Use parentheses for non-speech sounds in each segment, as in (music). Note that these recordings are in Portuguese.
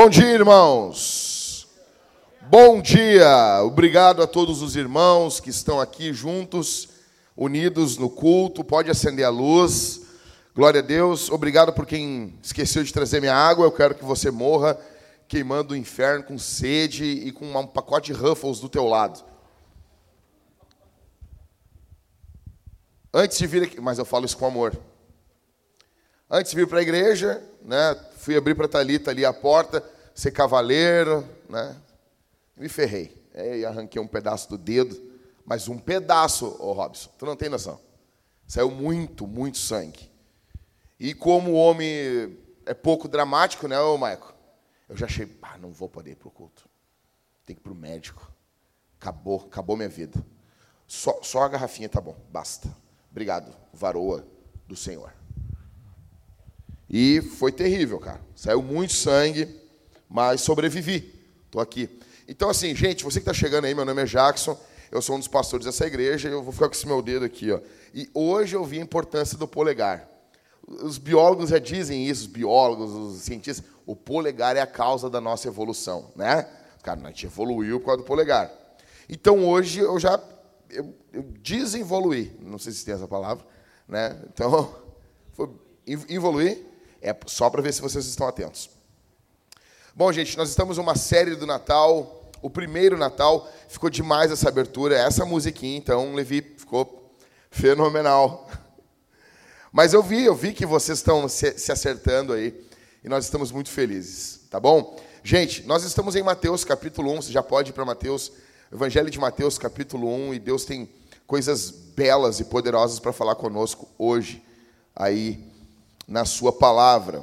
Bom dia, irmãos. Bom dia. Obrigado a todos os irmãos que estão aqui juntos, unidos no culto. Pode acender a luz. Glória a Deus. Obrigado por quem esqueceu de trazer minha água. Eu quero que você morra queimando o inferno com sede e com um pacote de Ruffles do teu lado. Antes de vir aqui, mas eu falo isso com amor. Antes de vir para a igreja, né, fui abrir para a Thalita ali a porta, ser cavaleiro, né, me ferrei. E arranquei um pedaço do dedo, mas um pedaço, ô Robson, tu não tem noção. Saiu muito, muito sangue. E como o homem é pouco dramático, né, ô Maico? Eu já achei, ah, não vou poder ir para o culto. Tem que ir para o médico. Acabou, acabou minha vida. Só, só a garrafinha tá bom, basta. Obrigado, varoa do Senhor. E foi terrível, cara. Saiu muito sangue, mas sobrevivi. Estou aqui. Então, assim, gente, você que está chegando aí, meu nome é Jackson, eu sou um dos pastores dessa igreja, eu vou ficar com esse meu dedo aqui. Ó. E hoje eu vi a importância do polegar. Os biólogos já dizem isso, os biólogos, os cientistas, o polegar é a causa da nossa evolução, né? Cara, a gente evoluiu por causa do polegar. Então, hoje eu já eu, eu desenvoluí, não sei se tem essa palavra, né? Então, (laughs) foi evoluir, é só para ver se vocês estão atentos. Bom, gente, nós estamos numa série do Natal. O primeiro Natal ficou demais essa abertura, essa musiquinha, então, Levi, ficou fenomenal. (laughs) Mas eu vi, eu vi que vocês estão se, se acertando aí e nós estamos muito felizes, tá bom? Gente, nós estamos em Mateus capítulo 1, você já pode ir para Mateus, Evangelho de Mateus capítulo 1, e Deus tem coisas belas e poderosas para falar conosco hoje aí na sua palavra.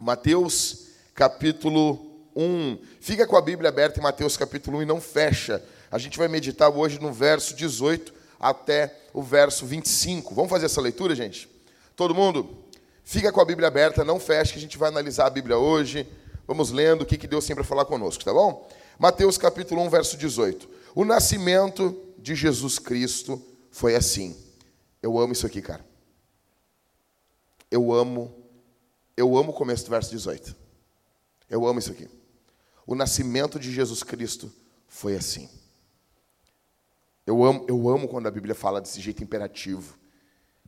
Mateus capítulo 1. Fica com a Bíblia aberta em Mateus capítulo 1 e não fecha. A gente vai meditar hoje no verso 18 até o verso 25. Vamos fazer essa leitura, gente? Todo mundo? Fica com a Bíblia aberta, não feche, que a gente vai analisar a Bíblia hoje. Vamos lendo o que Deus tem para falar conosco, tá bom? Mateus capítulo 1, verso 18. O nascimento de Jesus Cristo foi assim. Eu amo isso aqui, cara. Eu amo, eu amo o começo do verso 18. Eu amo isso aqui. O nascimento de Jesus Cristo foi assim. Eu amo, eu amo quando a Bíblia fala desse jeito imperativo.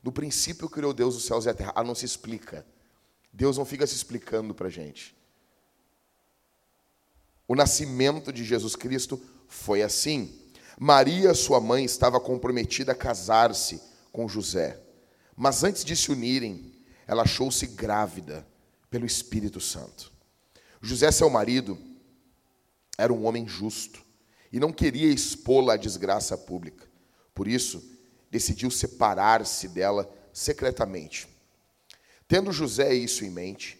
No princípio criou Deus os céus e a terra. Ah, não se explica. Deus não fica se explicando para a gente. O nascimento de Jesus Cristo foi assim. Maria, sua mãe, estava comprometida a casar-se com José. Mas antes de se unirem, ela achou-se grávida pelo Espírito Santo. José, seu marido, era um homem justo e não queria expô-la à desgraça pública. Por isso, decidiu separar-se dela secretamente. Tendo José isso em mente,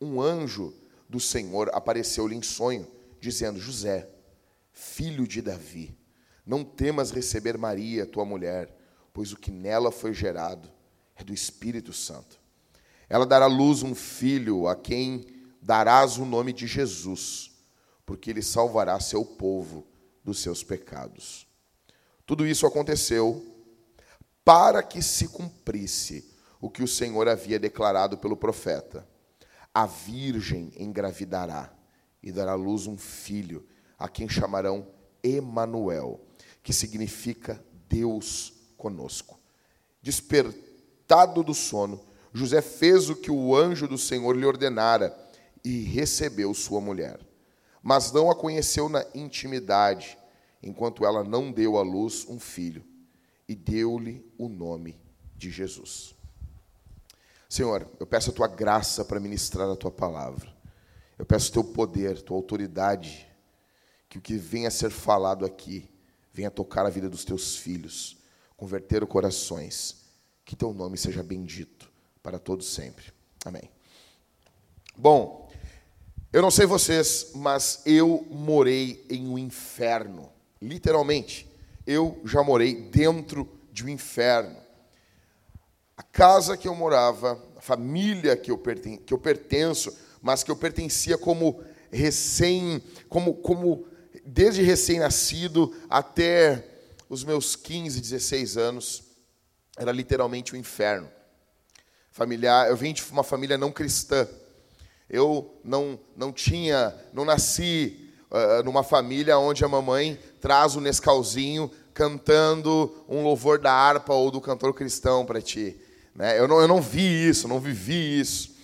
um anjo do Senhor apareceu-lhe em sonho, dizendo: José, filho de Davi, não temas receber Maria, tua mulher, pois o que nela foi gerado é do Espírito Santo. Ela dará à luz um filho, a quem darás o nome de Jesus, porque ele salvará seu povo dos seus pecados. Tudo isso aconteceu para que se cumprisse o que o Senhor havia declarado pelo profeta: A virgem engravidará e dará à luz um filho, a quem chamarão Emanuel, que significa Deus conosco. Despertado do sono, José fez o que o anjo do Senhor lhe ordenara e recebeu sua mulher. Mas não a conheceu na intimidade, enquanto ela não deu à luz um filho, e deu-lhe o nome de Jesus. Senhor, eu peço a tua graça para ministrar a tua palavra. Eu peço o teu poder, tua autoridade, que o que venha a ser falado aqui venha tocar a vida dos teus filhos, converter corações, que teu nome seja bendito para todos sempre. Amém. Bom, eu não sei vocês, mas eu morei em um inferno, literalmente. Eu já morei dentro de um inferno. A casa que eu morava, a família que eu, perten que eu pertenço, mas que eu pertencia como recém, como, como desde recém-nascido até os meus 15, 16 anos, era literalmente um inferno familiar, eu vim de uma família não cristã. Eu não, não tinha, não nasci uh, numa família onde a mamãe traz o Nescauzinho cantando um louvor da harpa ou do cantor cristão para ti. Né? Eu, não, eu não vi isso, não vivi isso.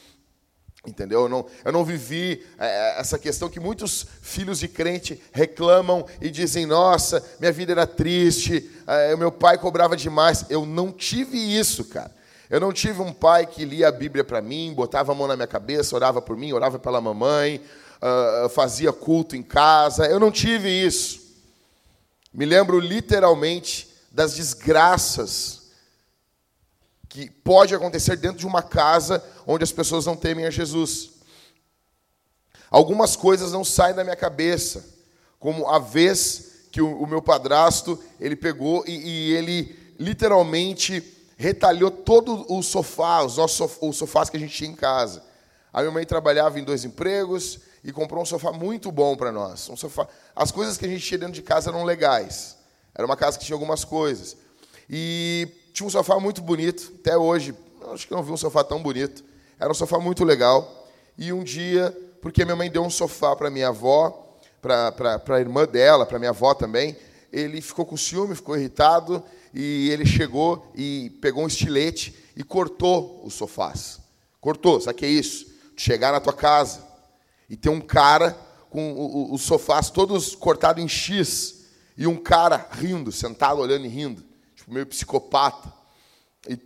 Entendeu? Eu não, eu não vivi é, essa questão que muitos filhos de crente reclamam e dizem: Nossa, minha vida era triste, é, meu pai cobrava demais. Eu não tive isso, cara. Eu não tive um pai que lia a Bíblia para mim, botava a mão na minha cabeça, orava por mim, orava pela mamãe, uh, fazia culto em casa. Eu não tive isso. Me lembro literalmente das desgraças que pode acontecer dentro de uma casa onde as pessoas não temem a Jesus. Algumas coisas não saem da minha cabeça, como a vez que o, o meu padrasto ele pegou e, e, ele literalmente retalhou todo o sofá, os nossos os sofás que a gente tinha em casa. A minha mãe trabalhava em dois empregos e comprou um sofá muito bom para nós. Um sofá. As coisas que a gente tinha dentro de casa eram legais. Era uma casa que tinha algumas coisas. E tinha um sofá muito bonito, até hoje, acho que não vi um sofá tão bonito. Era um sofá muito legal. E um dia, porque minha mãe deu um sofá para minha avó, para a irmã dela, para minha avó também, ele ficou com ciúme, ficou irritado, e ele chegou e pegou um estilete e cortou os sofás. Cortou, sabe o que é isso? Chegar na tua casa e ter um cara com os sofás todos cortados em X e um cara rindo, sentado olhando e rindo tipo, meio psicopata. E,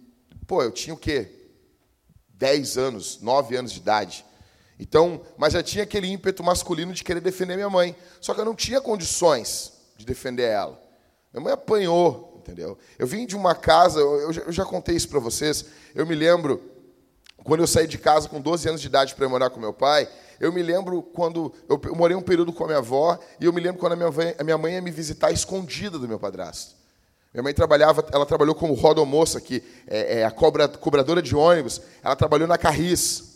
pô, eu tinha o quê? 10 anos, 9 anos de idade. Então, mas já tinha aquele ímpeto masculino de querer defender minha mãe. Só que eu não tinha condições de defender ela. Minha mãe apanhou, entendeu? Eu vim de uma casa, eu já, eu já contei isso para vocês. Eu me lembro, quando eu saí de casa com 12 anos de idade para morar com meu pai, eu me lembro quando. Eu morei um período com a minha avó, e eu me lembro quando a minha, mãe, a minha mãe ia me visitar escondida do meu padrasto. Minha mãe trabalhava, ela trabalhou como rodomoça, que é, é a cobra, cobradora de ônibus. Ela trabalhou na Carris.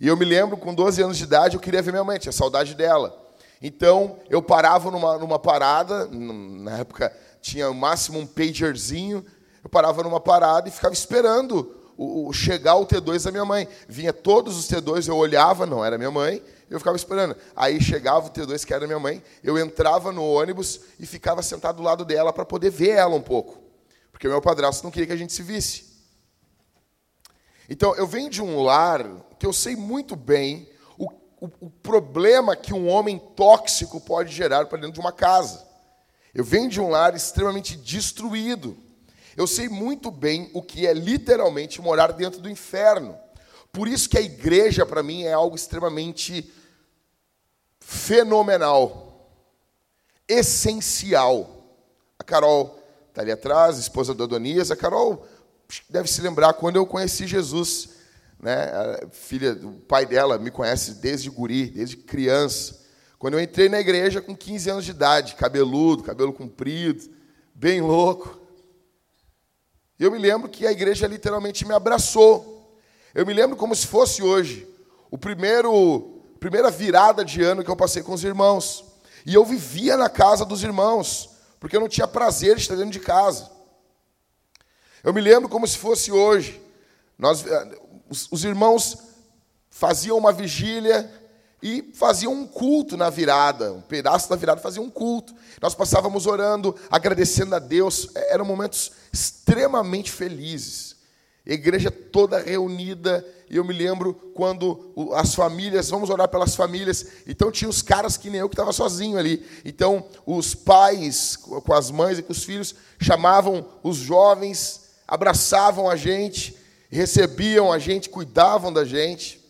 E eu me lembro, com 12 anos de idade, eu queria ver minha mãe, tinha saudade dela. Então, eu parava numa, numa parada, na época tinha o máximo um pagerzinho, eu parava numa parada e ficava esperando o, o, chegar o T2 da minha mãe. Vinha todos os T2, eu olhava, não era minha mãe, eu ficava esperando. Aí chegava o T2, que era minha mãe, eu entrava no ônibus e ficava sentado do lado dela para poder ver ela um pouco. Porque meu padrasto não queria que a gente se visse. Então, eu venho de um lar que eu sei muito bem o, o, o problema que um homem tóxico pode gerar para dentro de uma casa. Eu venho de um lar extremamente destruído. Eu sei muito bem o que é literalmente morar dentro do inferno. Por isso que a igreja, para mim, é algo extremamente fenomenal, essencial. A Carol está ali atrás, esposa do Adonias. A Carol deve se lembrar quando eu conheci Jesus. Né? A filha, o pai dela me conhece desde guri, desde criança. Quando eu entrei na igreja com 15 anos de idade, cabeludo, cabelo comprido, bem louco. Eu me lembro que a igreja literalmente me abraçou. Eu me lembro como se fosse hoje. O primeiro primeira virada de ano que eu passei com os irmãos. E eu vivia na casa dos irmãos, porque eu não tinha prazer de estar dentro de casa. Eu me lembro como se fosse hoje. Nós, eh, os, os irmãos faziam uma vigília e faziam um culto na virada, um pedaço da virada fazia um culto. Nós passávamos orando, agradecendo a Deus. É, eram momentos extremamente felizes. Igreja toda reunida e eu me lembro quando as famílias, vamos orar pelas famílias, então tinha os caras que nem eu que estava sozinho ali. Então os pais, com as mães e com os filhos, chamavam os jovens, abraçavam a gente, recebiam a gente, cuidavam da gente.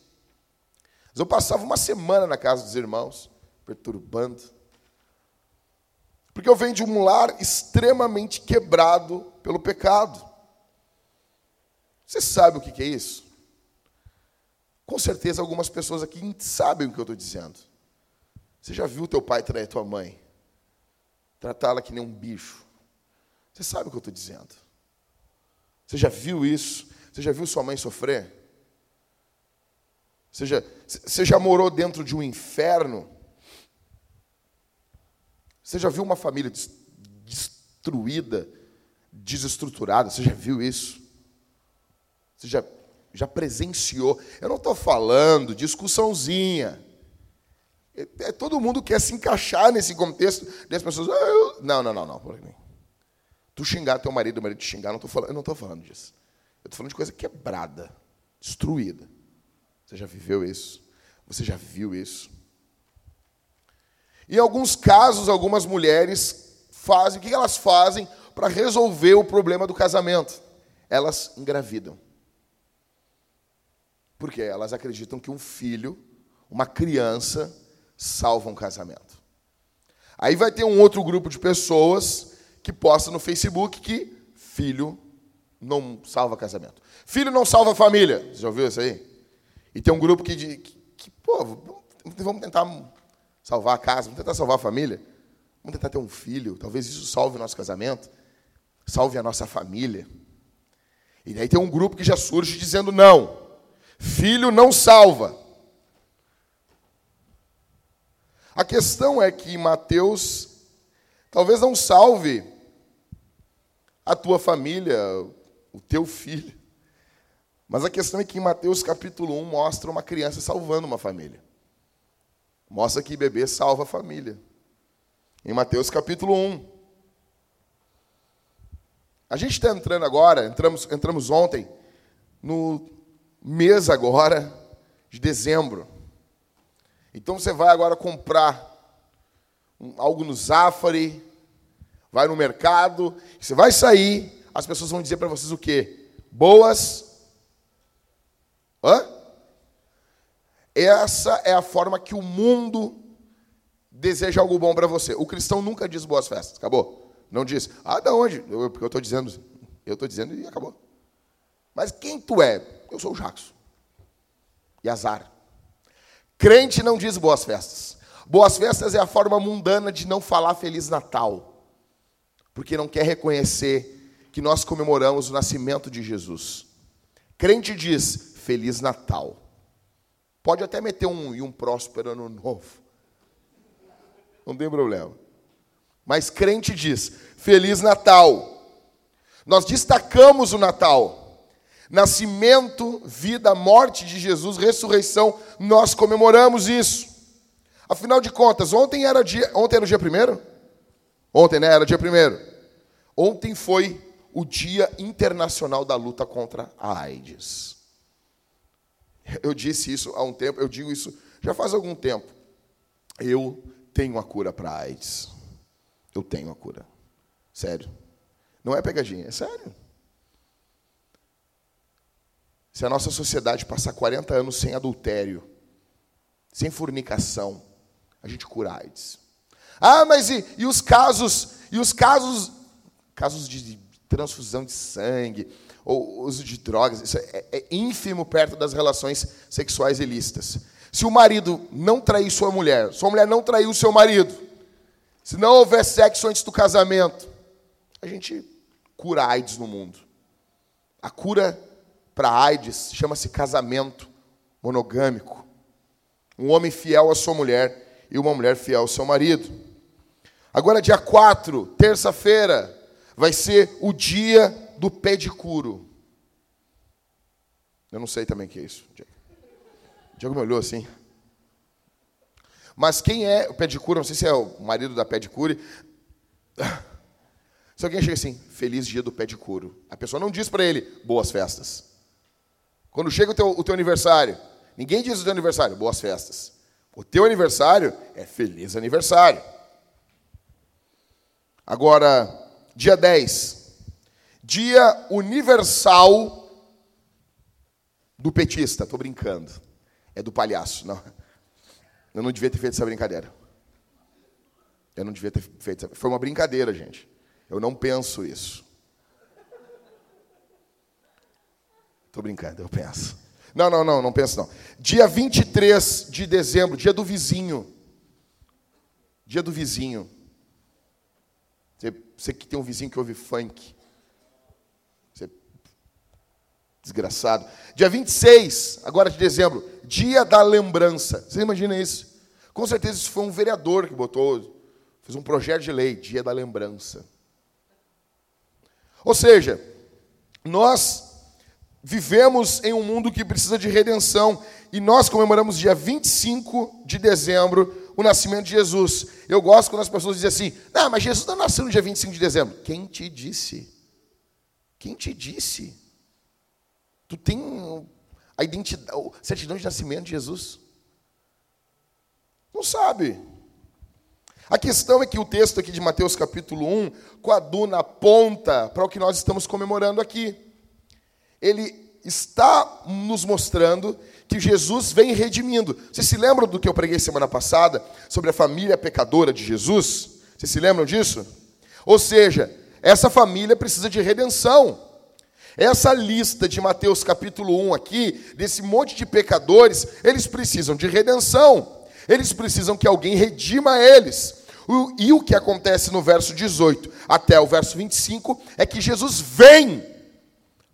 Mas eu passava uma semana na casa dos irmãos, perturbando. Porque eu venho de um lar extremamente quebrado pelo pecado. Você sabe o que é isso? Com certeza algumas pessoas aqui sabem o que eu estou dizendo. Você já viu teu pai trair tua mãe? Tratá-la que nem um bicho. Você sabe o que eu estou dizendo. Você já viu isso? Você já viu sua mãe sofrer? Já, você já morou dentro de um inferno? Você já viu uma família destruída, desestruturada? Você já viu isso? Você já já presenciou. Eu não estou falando discussãozinha. É, é, todo mundo quer se encaixar nesse contexto das pessoas. Ah, eu... Não, não, não, não. Tu xingar teu marido, o marido te xingar, não tô falando, eu não estou falando disso. Eu estou falando de coisa quebrada, destruída. Você já viveu isso? Você já viu isso? Em alguns casos, algumas mulheres fazem, o que elas fazem para resolver o problema do casamento? Elas engravidam. Porque elas acreditam que um filho, uma criança, salva um casamento. Aí vai ter um outro grupo de pessoas que posta no Facebook que filho não salva casamento. Filho não salva família. Você já ouviu isso aí? E tem um grupo que, que, que pô, vamos tentar salvar a casa, vamos tentar salvar a família. Vamos tentar ter um filho, talvez isso salve o nosso casamento, salve a nossa família. E daí tem um grupo que já surge dizendo não. Filho não salva. A questão é que Mateus talvez não salve a tua família, o teu filho. Mas a questão é que em Mateus capítulo 1 mostra uma criança salvando uma família. Mostra que bebê salva a família. Em Mateus capítulo 1. A gente está entrando agora, entramos, entramos ontem, no mês agora de dezembro. Então você vai agora comprar algo no Zafari, vai no mercado, você vai sair, as pessoas vão dizer para vocês o quê? Boas. Hã? Essa é a forma que o mundo deseja algo bom para você. O cristão nunca diz boas festas. Acabou. Não diz. Ah, da onde? Porque eu estou dizendo. Eu estou dizendo e acabou. Mas quem tu é? Eu sou o Jackson. E azar. Crente não diz boas festas. Boas festas é a forma mundana de não falar Feliz Natal. Porque não quer reconhecer que nós comemoramos o nascimento de Jesus. Crente diz Feliz Natal. Pode até meter um e um próspero ano novo. Não tem problema. Mas crente diz Feliz Natal. Nós destacamos o Natal. Nascimento, vida, morte de Jesus, ressurreição, nós comemoramos isso. Afinal de contas, ontem era dia, ontem era o dia primeiro? Ontem, né? Era dia primeiro. Ontem foi o Dia Internacional da Luta contra a AIDS. Eu disse isso há um tempo, eu digo isso já faz algum tempo. Eu tenho a cura para AIDS. Eu tenho a cura. Sério. Não é pegadinha, é sério. Se a nossa sociedade passar 40 anos sem adultério, sem fornicação, a gente cura AIDS. Ah, mas e, e os casos, e os casos, casos de transfusão de sangue, ou uso de drogas, isso é, é ínfimo perto das relações sexuais ilícitas. Se o marido não trair sua mulher, sua mulher não traiu seu marido, se não houver sexo antes do casamento, a gente cura AIDS no mundo. A cura para AIDS chama-se casamento monogâmico. Um homem fiel à sua mulher e uma mulher fiel ao seu marido. Agora, dia 4, terça-feira, vai ser o dia do pé de curo. Eu não sei também o que é isso. O Diego me olhou assim. Mas quem é o pé de cura? Não sei se é o marido da pé de cura. Se alguém chega assim, feliz dia do pé de couro. A pessoa não diz para ele, boas festas. Quando chega o teu, o teu aniversário, ninguém diz o teu aniversário, boas festas. O teu aniversário é feliz aniversário. Agora, dia 10, dia universal do petista. Estou brincando. É do palhaço. Não. Eu não devia ter feito essa brincadeira. Eu não devia ter feito. Foi uma brincadeira, gente. Eu não penso isso. Estou brincando, eu penso. Não, não, não, não penso não. Dia 23 de dezembro, dia do vizinho. Dia do vizinho. Você, você que tem um vizinho que ouve funk. Você, desgraçado. Dia 26, agora de dezembro, dia da lembrança. Você imagina isso? Com certeza isso foi um vereador que botou, fez um projeto de lei, dia da lembrança. Ou seja, nós vivemos em um mundo que precisa de redenção. E nós comemoramos dia 25 de dezembro o nascimento de Jesus. Eu gosto quando as pessoas dizem assim: não, mas Jesus não nasceu no dia 25 de dezembro. Quem te disse? Quem te disse? Tu tem a identidade, a certidão de nascimento de Jesus? Não sabe. A questão é que o texto aqui de Mateus capítulo 1 coaduna, aponta para o que nós estamos comemorando aqui. Ele está nos mostrando que Jesus vem redimindo. Vocês se lembram do que eu preguei semana passada sobre a família pecadora de Jesus? Vocês se lembram disso? Ou seja, essa família precisa de redenção. Essa lista de Mateus capítulo 1 aqui, desse monte de pecadores, eles precisam de redenção. Eles precisam que alguém redima eles. E o que acontece no verso 18 até o verso 25 é que Jesus vem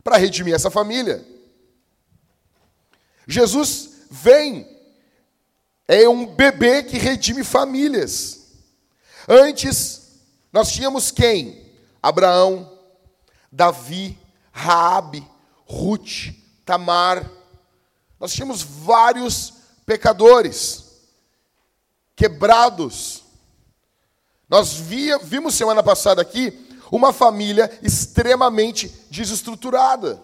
para redimir essa família. Jesus vem, é um bebê que redime famílias. Antes, nós tínhamos quem? Abraão, Davi, Raabe, Ruth, Tamar. Nós tínhamos vários pecadores quebrados. Nós via, vimos semana passada aqui uma família extremamente desestruturada.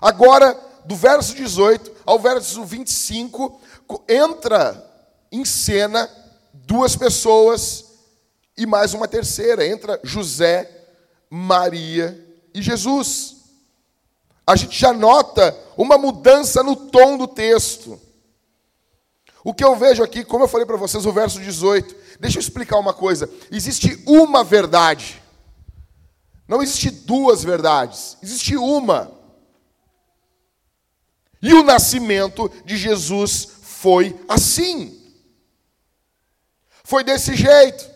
Agora, do verso 18 ao verso 25, entra em cena duas pessoas e mais uma terceira. Entra José, Maria e Jesus. A gente já nota uma mudança no tom do texto. O que eu vejo aqui, como eu falei para vocês, o verso 18, Deixa eu explicar uma coisa. Existe uma verdade. Não existe duas verdades. Existe uma. E o nascimento de Jesus foi assim. Foi desse jeito.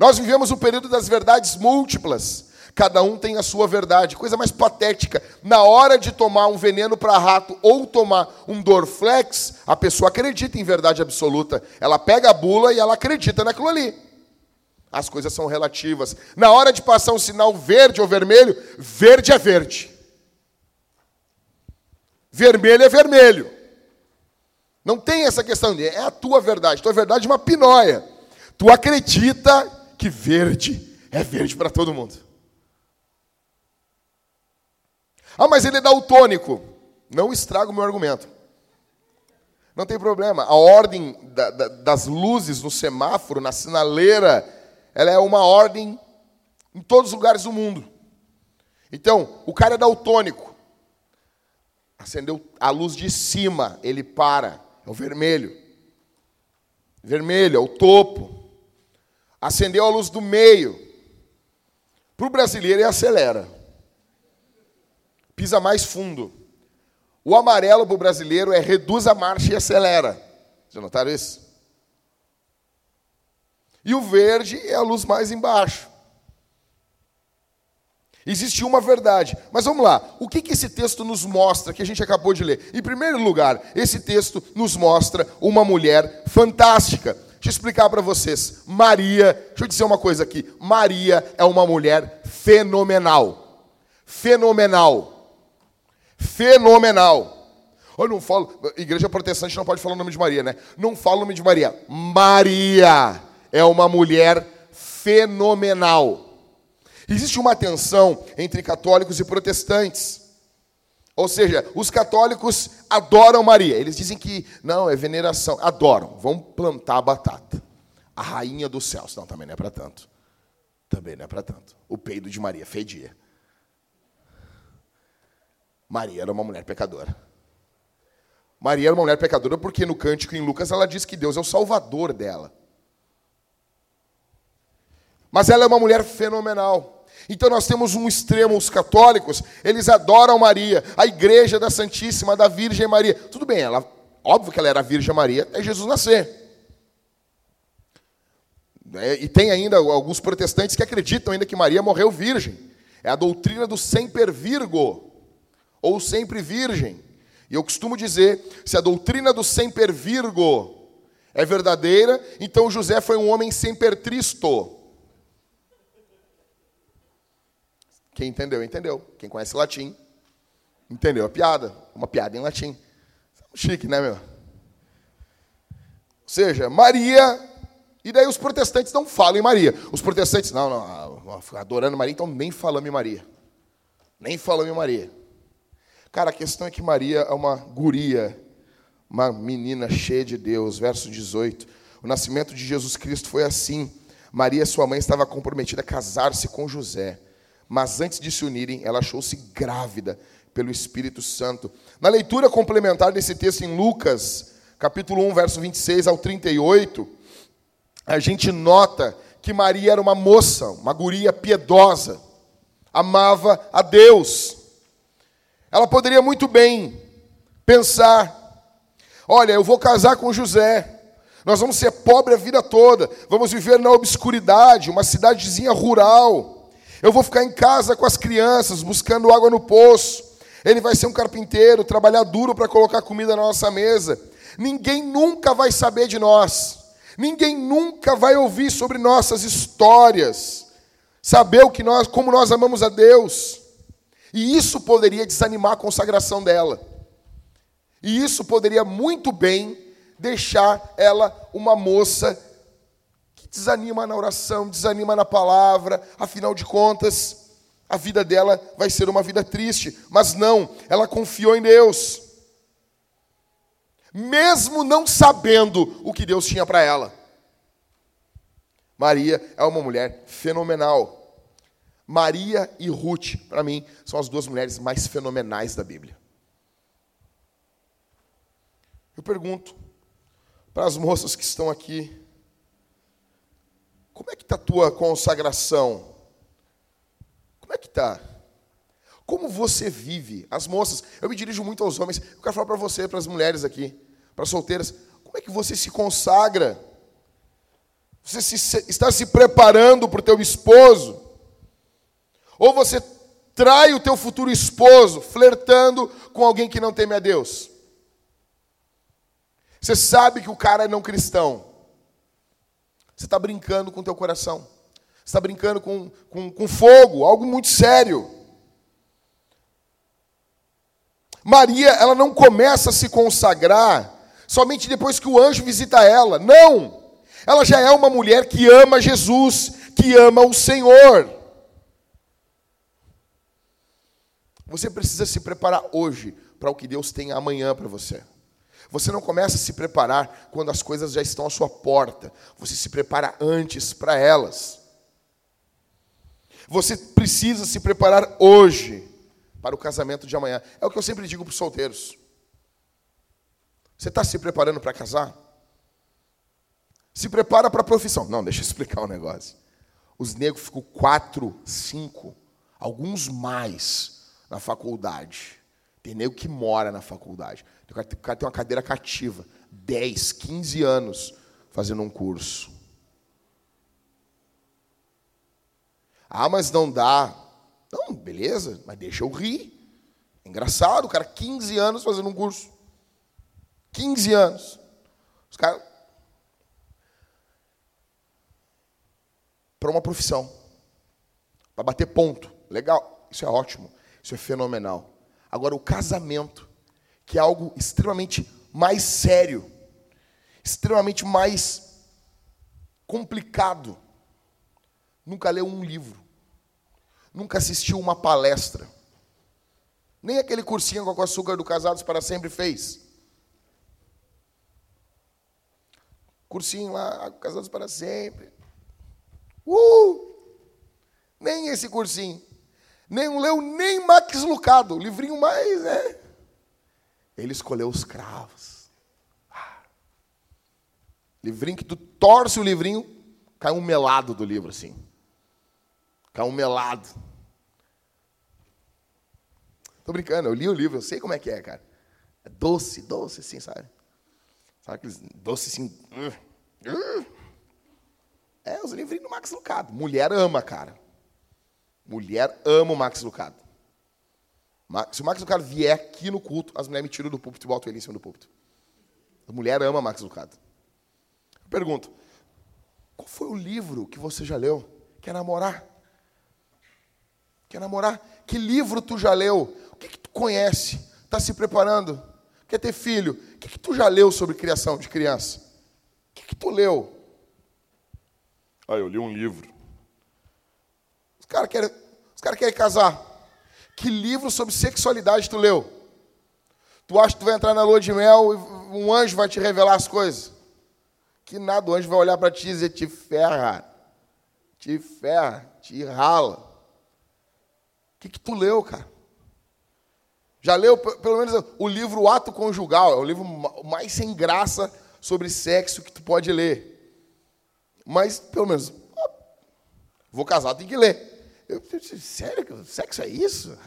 Nós vivemos o período das verdades múltiplas. Cada um tem a sua verdade. Coisa mais patética. Na hora de tomar um veneno para rato ou tomar um Dorflex, a pessoa acredita em verdade absoluta. Ela pega a bula e ela acredita naquilo ali. As coisas são relativas. Na hora de passar um sinal verde ou vermelho, verde é verde. Vermelho é vermelho. Não tem essa questão de é a tua verdade. Tua verdade é uma pinóia. Tu acredita que verde é verde para todo mundo. Ah, mas ele é daltônico. Não estraga o meu argumento. Não tem problema. A ordem da, da, das luzes no semáforo, na sinaleira, ela é uma ordem em todos os lugares do mundo. Então, o cara é daltônico. Acendeu a luz de cima, ele para. É o vermelho. Vermelho, é o topo. Acendeu a luz do meio. Para o brasileiro, ele acelera pisa mais fundo. O amarelo para o brasileiro é reduz a marcha e acelera. Já notaram isso? E o verde é a luz mais embaixo. Existe uma verdade. Mas vamos lá. O que, que esse texto nos mostra que a gente acabou de ler? Em primeiro lugar, esse texto nos mostra uma mulher fantástica. Deixa eu explicar para vocês. Maria, deixa eu dizer uma coisa aqui. Maria é uma mulher fenomenal. Fenomenal fenomenal. Eu não falo, igreja protestante não pode falar o nome de Maria, né? Não fala o nome de Maria. Maria é uma mulher fenomenal. Existe uma tensão entre católicos e protestantes. Ou seja, os católicos adoram Maria. Eles dizem que não, é veneração. Adoram. Vão plantar a batata. A rainha dos céus. Não, também não é para tanto. Também não é para tanto. O peido de Maria fedia. Maria era uma mulher pecadora. Maria era uma mulher pecadora porque no cântico em Lucas ela diz que Deus é o salvador dela. Mas ela é uma mulher fenomenal. Então nós temos um extremo, os católicos, eles adoram Maria, a igreja da Santíssima, da Virgem Maria. Tudo bem, ela, óbvio que ela era Virgem Maria até Jesus nascer. É, e tem ainda alguns protestantes que acreditam ainda que Maria morreu virgem. É a doutrina do semper virgo ou sempre virgem. E eu costumo dizer, se a doutrina do semper virgo é verdadeira, então José foi um homem semper tristo. Quem entendeu, entendeu. Quem conhece latim, entendeu a piada. Uma piada em latim. Chique, né, meu? Ou seja, Maria. E daí os protestantes não falam em Maria. Os protestantes, não, não, adorando Maria, então nem falamos em Maria. Nem falamos em Maria. Cara, a questão é que Maria é uma guria, uma menina cheia de Deus. Verso 18. O nascimento de Jesus Cristo foi assim. Maria, sua mãe, estava comprometida a casar-se com José. Mas antes de se unirem, ela achou-se grávida pelo Espírito Santo. Na leitura complementar desse texto em Lucas, capítulo 1, verso 26 ao 38, a gente nota que Maria era uma moça, uma guria piedosa, amava a Deus. Ela poderia muito bem pensar: olha, eu vou casar com José. Nós vamos ser pobres a vida toda, vamos viver na obscuridade, uma cidadezinha rural. Eu vou ficar em casa com as crianças, buscando água no poço. Ele vai ser um carpinteiro, trabalhar duro para colocar comida na nossa mesa. Ninguém nunca vai saber de nós. Ninguém nunca vai ouvir sobre nossas histórias. Saber o que nós, como nós amamos a Deus. E isso poderia desanimar a consagração dela. E isso poderia muito bem deixar ela uma moça desanima na oração, desanima na palavra, afinal de contas, a vida dela vai ser uma vida triste. Mas não, ela confiou em Deus. Mesmo não sabendo o que Deus tinha para ela. Maria é uma mulher fenomenal. Maria e Ruth, para mim, são as duas mulheres mais fenomenais da Bíblia. Eu pergunto para as moças que estão aqui, como é que está a tua consagração? Como é que está? Como você vive? As moças, eu me dirijo muito aos homens, eu quero falar para você, para as mulheres aqui, para as solteiras, como é que você se consagra? Você se, está se preparando para o teu esposo? Ou você trai o teu futuro esposo flertando com alguém que não teme a Deus? Você sabe que o cara é não cristão. Você está brincando com o teu coração está brincando com, com, com fogo, algo muito sério. Maria, ela não começa a se consagrar somente depois que o anjo visita ela. Não! Ela já é uma mulher que ama Jesus, que ama o Senhor. Você precisa se preparar hoje para o que Deus tem amanhã para você. Você não começa a se preparar quando as coisas já estão à sua porta. Você se prepara antes para elas. Você precisa se preparar hoje para o casamento de amanhã. É o que eu sempre digo para os solteiros. Você está se preparando para casar? Se prepara para a profissão. Não, deixa eu explicar um negócio. Os negros ficam quatro, cinco, alguns mais na faculdade. Tem nego que mora na faculdade. O cara tem uma cadeira cativa. 10, 15 anos fazendo um curso. Ah, mas não dá. Não, beleza, mas deixa eu rir. Engraçado, o cara, 15 anos fazendo um curso. 15 anos. Os caras. Para uma profissão. Para bater ponto. Legal, isso é ótimo. Isso é fenomenal. Agora, o casamento, que é algo extremamente mais sério, extremamente mais complicado nunca leu um livro, nunca assistiu uma palestra, nem aquele cursinho com açúcar do Casados para Sempre fez. Cursinho lá, Casados para Sempre. Uh! Nem esse cursinho. Nem leu nem Max Lucado, livrinho mais, é. Ele escolheu os cravos. Ah. Livrinho que tu torce o livrinho, cai um melado do livro assim. Caiu um melado. Tô brincando, eu li o livro, eu sei como é que é, cara. É doce, doce assim, sabe? Sabe aqueles doce assim. Uh, uh. É, os livrinhos do Max Lucado. Mulher ama, cara. Mulher ama o Max Lucado. Se o Max Lucado vier aqui no culto, as mulheres me tiram do púlpito e botam ele em cima do púlpito. A mulher ama Max Lucado. Eu pergunto, qual foi o livro que você já leu? Quer namorar? Quer namorar? Que livro tu já leu? O que, que tu conhece? Está se preparando? Quer ter filho? O que, que tu já leu sobre criação de criança? O que, que tu leu? Ah, eu li um livro. Os caras querem, os cara querem casar. Que livro sobre sexualidade tu leu? Tu acha que tu vai entrar na lua de mel e um anjo vai te revelar as coisas? Que nada, o anjo vai olhar para ti e dizer: te ferra, te ferra, te rala. O que, que tu leu, cara? Já leu pelo menos o livro Ato Conjugal, é o livro mais sem graça sobre sexo que tu pode ler. Mas, pelo menos, vou casar, tem que ler. Eu, sério, sexo é isso?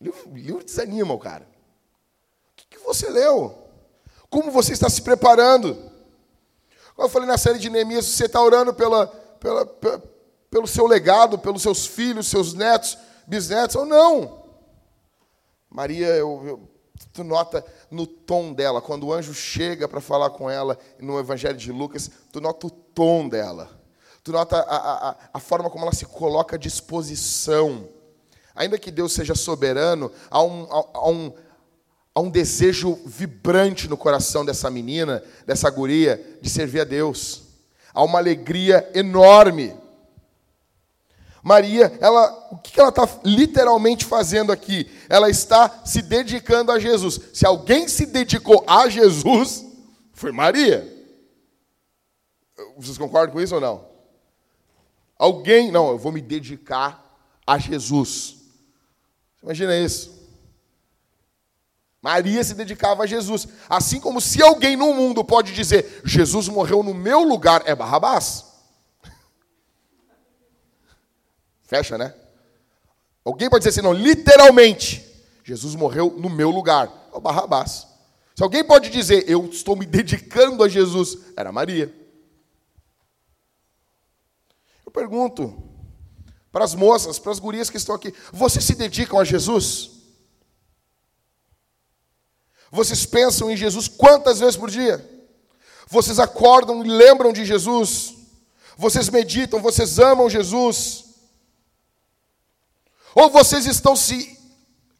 Livro, livro desanima o cara. O que, que você leu? Como você está se preparando? Como eu falei na série de Neemias, você está orando pela, pela, pela, pelo seu legado, pelos seus filhos, seus netos, bisnetos, ou não? Maria, eu, eu, tu nota no tom dela, quando o anjo chega para falar com ela no Evangelho de Lucas, tu nota o tom dela. Tu nota a, a, a forma como ela se coloca à disposição. Ainda que Deus seja soberano, há um, há, um, há um desejo vibrante no coração dessa menina, dessa guria, de servir a Deus. Há uma alegria enorme. Maria, ela, o que ela está literalmente fazendo aqui? Ela está se dedicando a Jesus. Se alguém se dedicou a Jesus, foi Maria. Vocês concordam com isso ou não? Alguém, não, eu vou me dedicar a Jesus. Imagina isso. Maria se dedicava a Jesus. Assim como se alguém no mundo pode dizer, Jesus morreu no meu lugar, é Barrabás. (laughs) Fecha, né? Alguém pode dizer assim, não, literalmente, Jesus morreu no meu lugar, é o Barrabás. Se alguém pode dizer, eu estou me dedicando a Jesus, era Maria pergunto para as moças, para as gurias que estão aqui: vocês se dedicam a Jesus? Vocês pensam em Jesus quantas vezes por dia? Vocês acordam e lembram de Jesus? Vocês meditam, vocês amam Jesus? Ou vocês estão se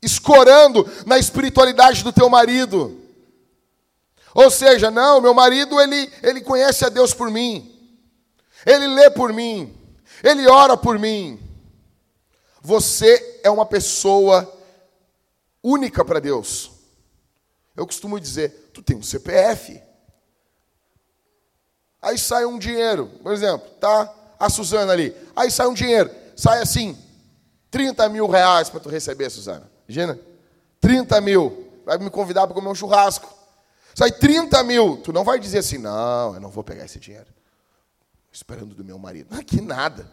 escorando na espiritualidade do teu marido? Ou seja, não, meu marido ele, ele conhece a Deus por mim. Ele lê por mim. Ele ora por mim. Você é uma pessoa única para Deus. Eu costumo dizer, tu tem um CPF. Aí sai um dinheiro, por exemplo, tá a Suzana ali. Aí sai um dinheiro, sai assim, 30 mil reais para tu receber, Suzana. Imagina? 30 mil. Vai me convidar para comer um churrasco. Sai 30 mil. Tu não vai dizer assim, não, eu não vou pegar esse dinheiro esperando do meu marido. Aqui nada.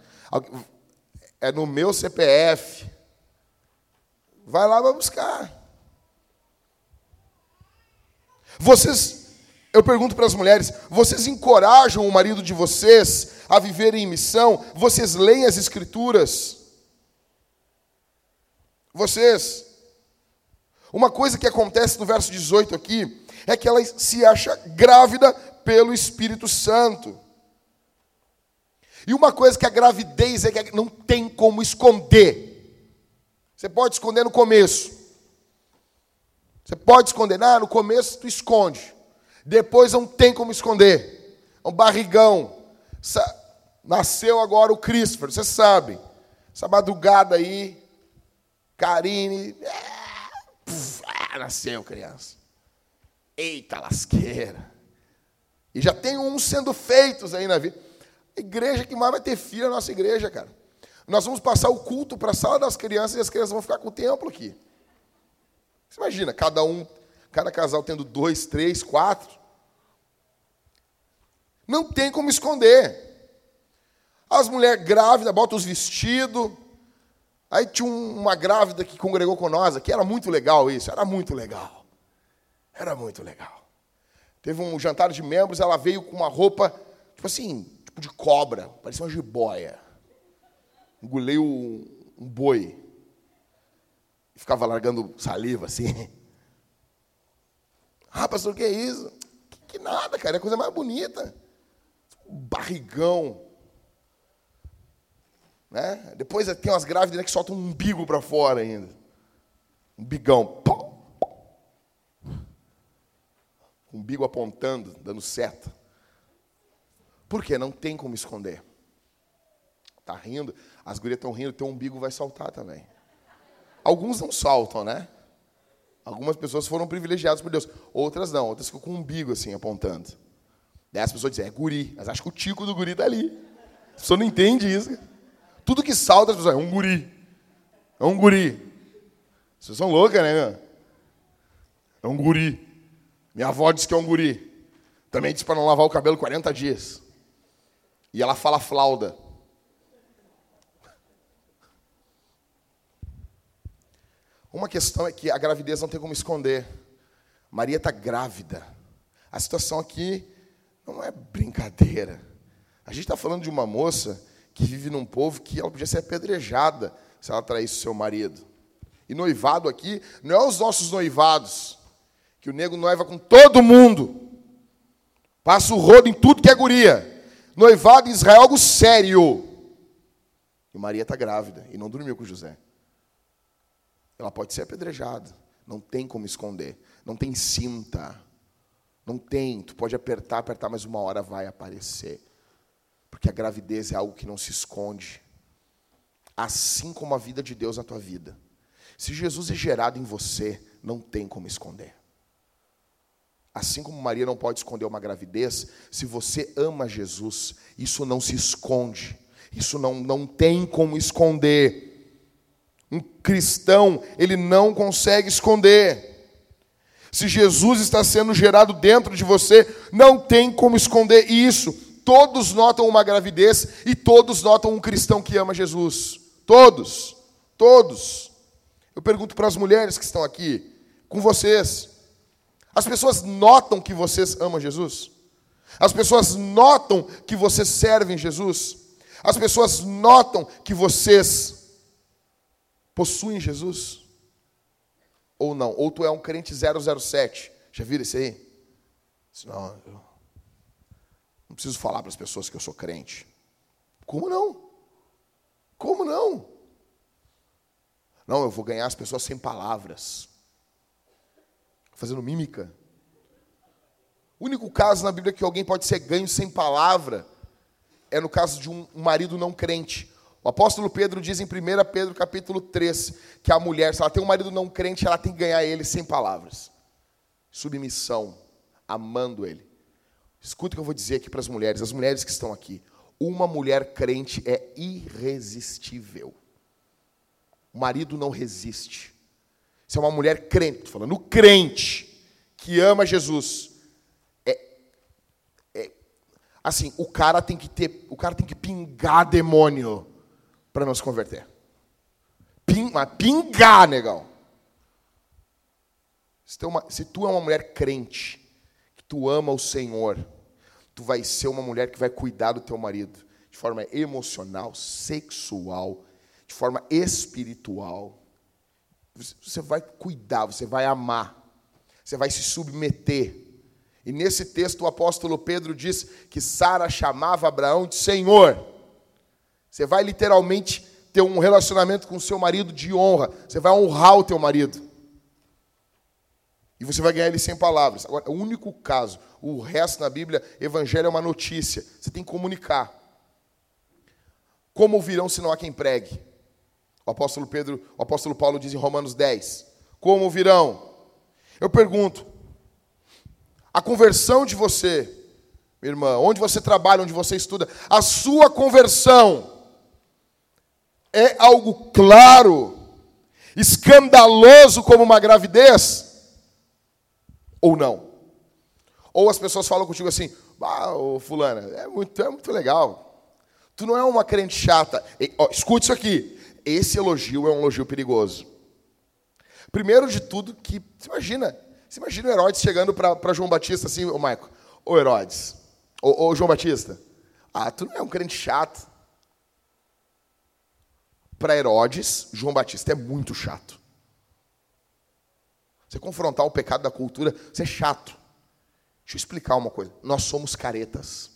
É no meu CPF. Vai lá, vai buscar. Vocês, eu pergunto para as mulheres, vocês encorajam o marido de vocês a viver em missão? Vocês leem as escrituras? Vocês. Uma coisa que acontece no verso 18 aqui é que ela se acha grávida pelo Espírito Santo. E uma coisa que a gravidez é que não tem como esconder. Você pode esconder no começo. Você pode esconder. Ah, no começo tu esconde. Depois não tem como esconder. É um barrigão. Nasceu agora o Christopher, você sabe. Essa madrugada aí, Karine. É, nasceu criança. Eita lasqueira. E já tem uns sendo feitos aí na vida. Igreja que mais vai ter filho a nossa igreja, cara. Nós vamos passar o culto para a sala das crianças e as crianças vão ficar com o templo aqui. Você imagina, cada um, cada casal tendo dois, três, quatro. Não tem como esconder. As mulheres grávidas botam os vestidos. Aí tinha uma grávida que congregou com nós aqui, era muito legal isso, era muito legal. Era muito legal. Teve um jantar de membros, ela veio com uma roupa, tipo assim, de cobra, parecia uma jiboia. Engoleu um, um boi. E ficava largando saliva assim. (laughs) Ah, pastor, o que é isso? Que, que, nada, cara, é a coisa mais bonita. Barrigão. Né? Depois tem umas grávidas né, que soltam um umbigo para fora ainda. Um bigão. Um umbigo apontando, dando seta. Por quê? Não tem como esconder. Tá rindo, as gurias estão rindo, teu umbigo vai saltar também. Alguns não saltam, né? Algumas pessoas foram privilegiadas por Deus, outras não, outras ficam com o umbigo assim apontando. Daí as pessoas dizem, é guri, mas acho que o tico do guri está ali. A pessoa não entende isso. Tudo que salta, as pessoas, é um guri. É um guri. Vocês são loucas, né, meu? É um guri. Minha avó disse que é um guri. Também disse para não lavar o cabelo 40 dias. E ela fala flauda. Uma questão é que a gravidez não tem como esconder. Maria está grávida. A situação aqui não é brincadeira. A gente está falando de uma moça que vive num povo que ela podia ser apedrejada se ela traísse seu marido. E noivado aqui não é os nossos noivados, que o nego noiva com todo mundo. Passa o rodo em tudo que é guria. Noivado em Israel é algo sério. E Maria está grávida e não dormiu com José. Ela pode ser apedrejada. Não tem como esconder. Não tem cinta. Não tem. Tu pode apertar, apertar, mas uma hora vai aparecer. Porque a gravidez é algo que não se esconde. Assim como a vida de Deus na tua vida. Se Jesus é gerado em você, não tem como esconder. Assim como Maria não pode esconder uma gravidez, se você ama Jesus, isso não se esconde. Isso não, não tem como esconder. Um cristão, ele não consegue esconder. Se Jesus está sendo gerado dentro de você, não tem como esconder isso. Todos notam uma gravidez e todos notam um cristão que ama Jesus. Todos. Todos. Eu pergunto para as mulheres que estão aqui, com vocês. As pessoas notam que vocês amam Jesus? As pessoas notam que vocês servem Jesus? As pessoas notam que vocês possuem Jesus? Ou não? Ou tu é um crente 007? Já viram isso aí? Não, eu não preciso falar para as pessoas que eu sou crente. Como não? Como não? Não, eu vou ganhar as pessoas sem palavras. Fazendo mímica. O único caso na Bíblia que alguém pode ser ganho sem palavra é no caso de um marido não crente. O apóstolo Pedro diz em 1 Pedro capítulo 3 que a mulher, se ela tem um marido não crente, ela tem que ganhar ele sem palavras. Submissão, amando ele. Escuta o que eu vou dizer aqui para as mulheres, as mulheres que estão aqui. Uma mulher crente é irresistível. O marido não resiste. Se é uma mulher crente, estou falando crente, que ama Jesus, é, é, assim, o cara tem que ter, o cara tem que pingar demônio para não se converter. Ping, mas pingar, negão. Se tu, é uma, se tu é uma mulher crente, que tu ama o Senhor, tu vai ser uma mulher que vai cuidar do teu marido de forma emocional, sexual, de forma espiritual. Você vai cuidar, você vai amar, você vai se submeter. E nesse texto o apóstolo Pedro diz que Sara chamava Abraão de Senhor. Você vai literalmente ter um relacionamento com o seu marido de honra. Você vai honrar o teu marido. E você vai ganhar ele sem palavras. Agora, o único caso, o resto na Bíblia, evangelho é uma notícia. Você tem que comunicar. Como ouvirão se não há quem pregue? O apóstolo Pedro, o apóstolo Paulo diz em Romanos 10. Como ouvirão? Eu pergunto, a conversão de você, minha irmã, onde você trabalha, onde você estuda, a sua conversão é algo claro, escandaloso como uma gravidez? Ou não? Ou as pessoas falam contigo assim, ah, ô, fulana, é muito, é muito legal. Tu não é uma crente chata. E, ó, escute isso aqui. Esse elogio é um elogio perigoso. Primeiro de tudo, que, você imagina, você imagina o Herodes chegando para João Batista assim, ô Maico, ô Herodes, ô, ô João Batista, ah, tu não é um crente chato para Herodes, João Batista é muito chato. Você confrontar o pecado da cultura, você é chato. Deixa eu explicar uma coisa. Nós somos caretas.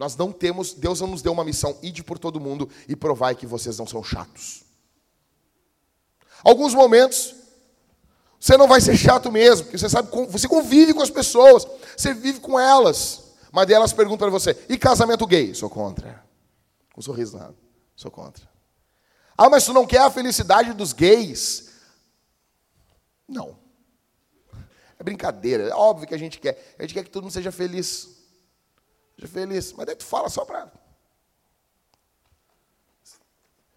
Nós não temos, Deus não nos deu uma missão, ide por todo mundo e provai que vocês não são chatos. Alguns momentos, você não vai ser chato mesmo, porque você sabe, você convive com as pessoas, você vive com elas. Mas daí elas perguntam para você, e casamento gay? Sou contra. Com um sorriso nada. Sou contra. Ah, mas tu não quer a felicidade dos gays? Não. (laughs) É brincadeira. É óbvio que a gente quer. A gente quer que todo mundo seja feliz. Seja feliz. Mas daí tu fala só para.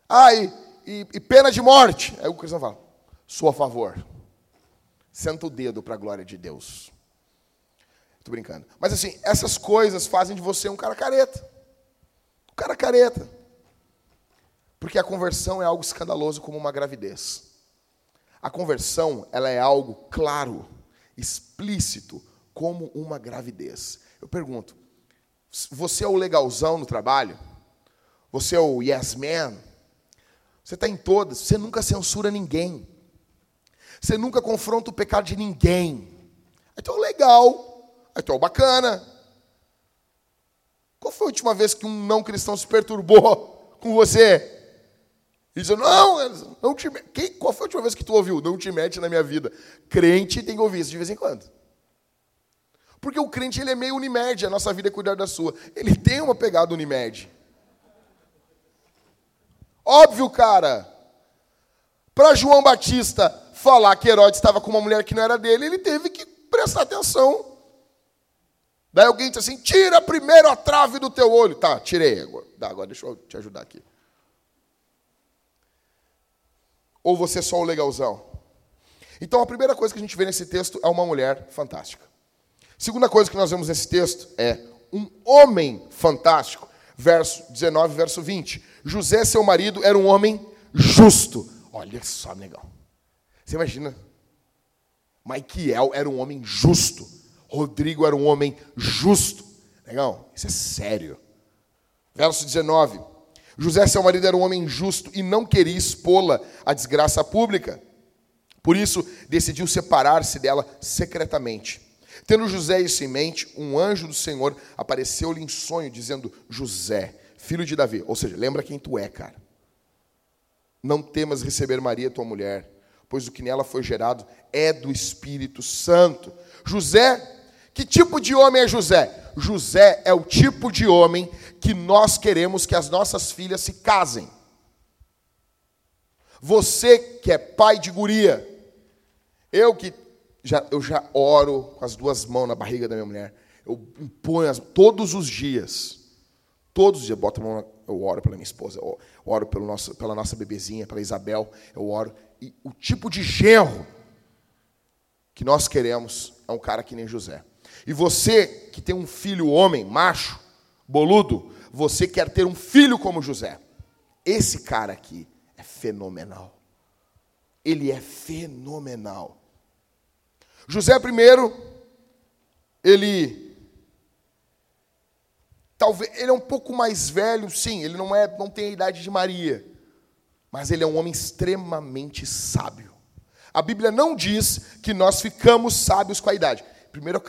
Ah, e, e, e, pena de morte. Aí o cristão fala: sou a favor. Senta o dedo para a glória de Deus. Estou brincando. Mas assim, essas coisas fazem de você um cara careta. Um cara careta. Porque a conversão é algo escandaloso como uma gravidez. A conversão, ela é algo claro, explícito, como uma gravidez. Eu pergunto, você é o legalzão no trabalho? Você é o yes man? Você está em todas, você nunca censura ninguém. Você nunca confronta o pecado de ninguém. Então, legal. Então, bacana. Qual foi a última vez que um não cristão se perturbou (laughs) com você? E diz, não, não te Quem, Qual foi a última vez que tu ouviu? Não te mete na minha vida. Crente tem que ouvir isso de vez em quando. Porque o crente ele é meio Unimed, a nossa vida é cuidar da sua. Ele tem uma pegada Unimed. Óbvio, cara. Para João Batista falar que Herodes estava com uma mulher que não era dele, ele teve que prestar atenção. Daí alguém disse assim: tira primeiro a trave do teu olho. Tá, tirei agora. Tá, agora deixa eu te ajudar aqui. Ou você é só o legalzão? Então, a primeira coisa que a gente vê nesse texto é uma mulher fantástica. Segunda coisa que nós vemos nesse texto é um homem fantástico. Verso 19, verso 20. José, seu marido, era um homem justo. Olha só, legal. Você imagina? Maiquiel era um homem justo. Rodrigo era um homem justo. Legal? Isso é sério. Verso 19. José, seu marido, era um homem justo e não queria expô-la à desgraça pública. Por isso, decidiu separar-se dela secretamente. Tendo José isso em mente, um anjo do Senhor apareceu-lhe em sonho, dizendo: José, filho de Davi. Ou seja, lembra quem tu é, cara. Não temas receber Maria, tua mulher, pois o que nela foi gerado é do Espírito Santo. José, que tipo de homem é José? José é o tipo de homem que nós queremos que as nossas filhas se casem. Você que é pai de guria, eu que já, eu já oro com as duas mãos na barriga da minha mulher, eu imponho as, todos os dias, todos os dias, boto a mão, eu oro pela minha esposa, eu oro pelo nosso, pela nossa bebezinha, pela Isabel, eu oro. E o tipo de genro que nós queremos é um cara que nem José. E você que tem um filho homem, macho, boludo, você quer ter um filho como José. Esse cara aqui é fenomenal. Ele é fenomenal. José primeiro, ele talvez ele é um pouco mais velho, sim, ele não é, não tem a idade de Maria, mas ele é um homem extremamente sábio. A Bíblia não diz que nós ficamos sábios com a idade. Primeiro,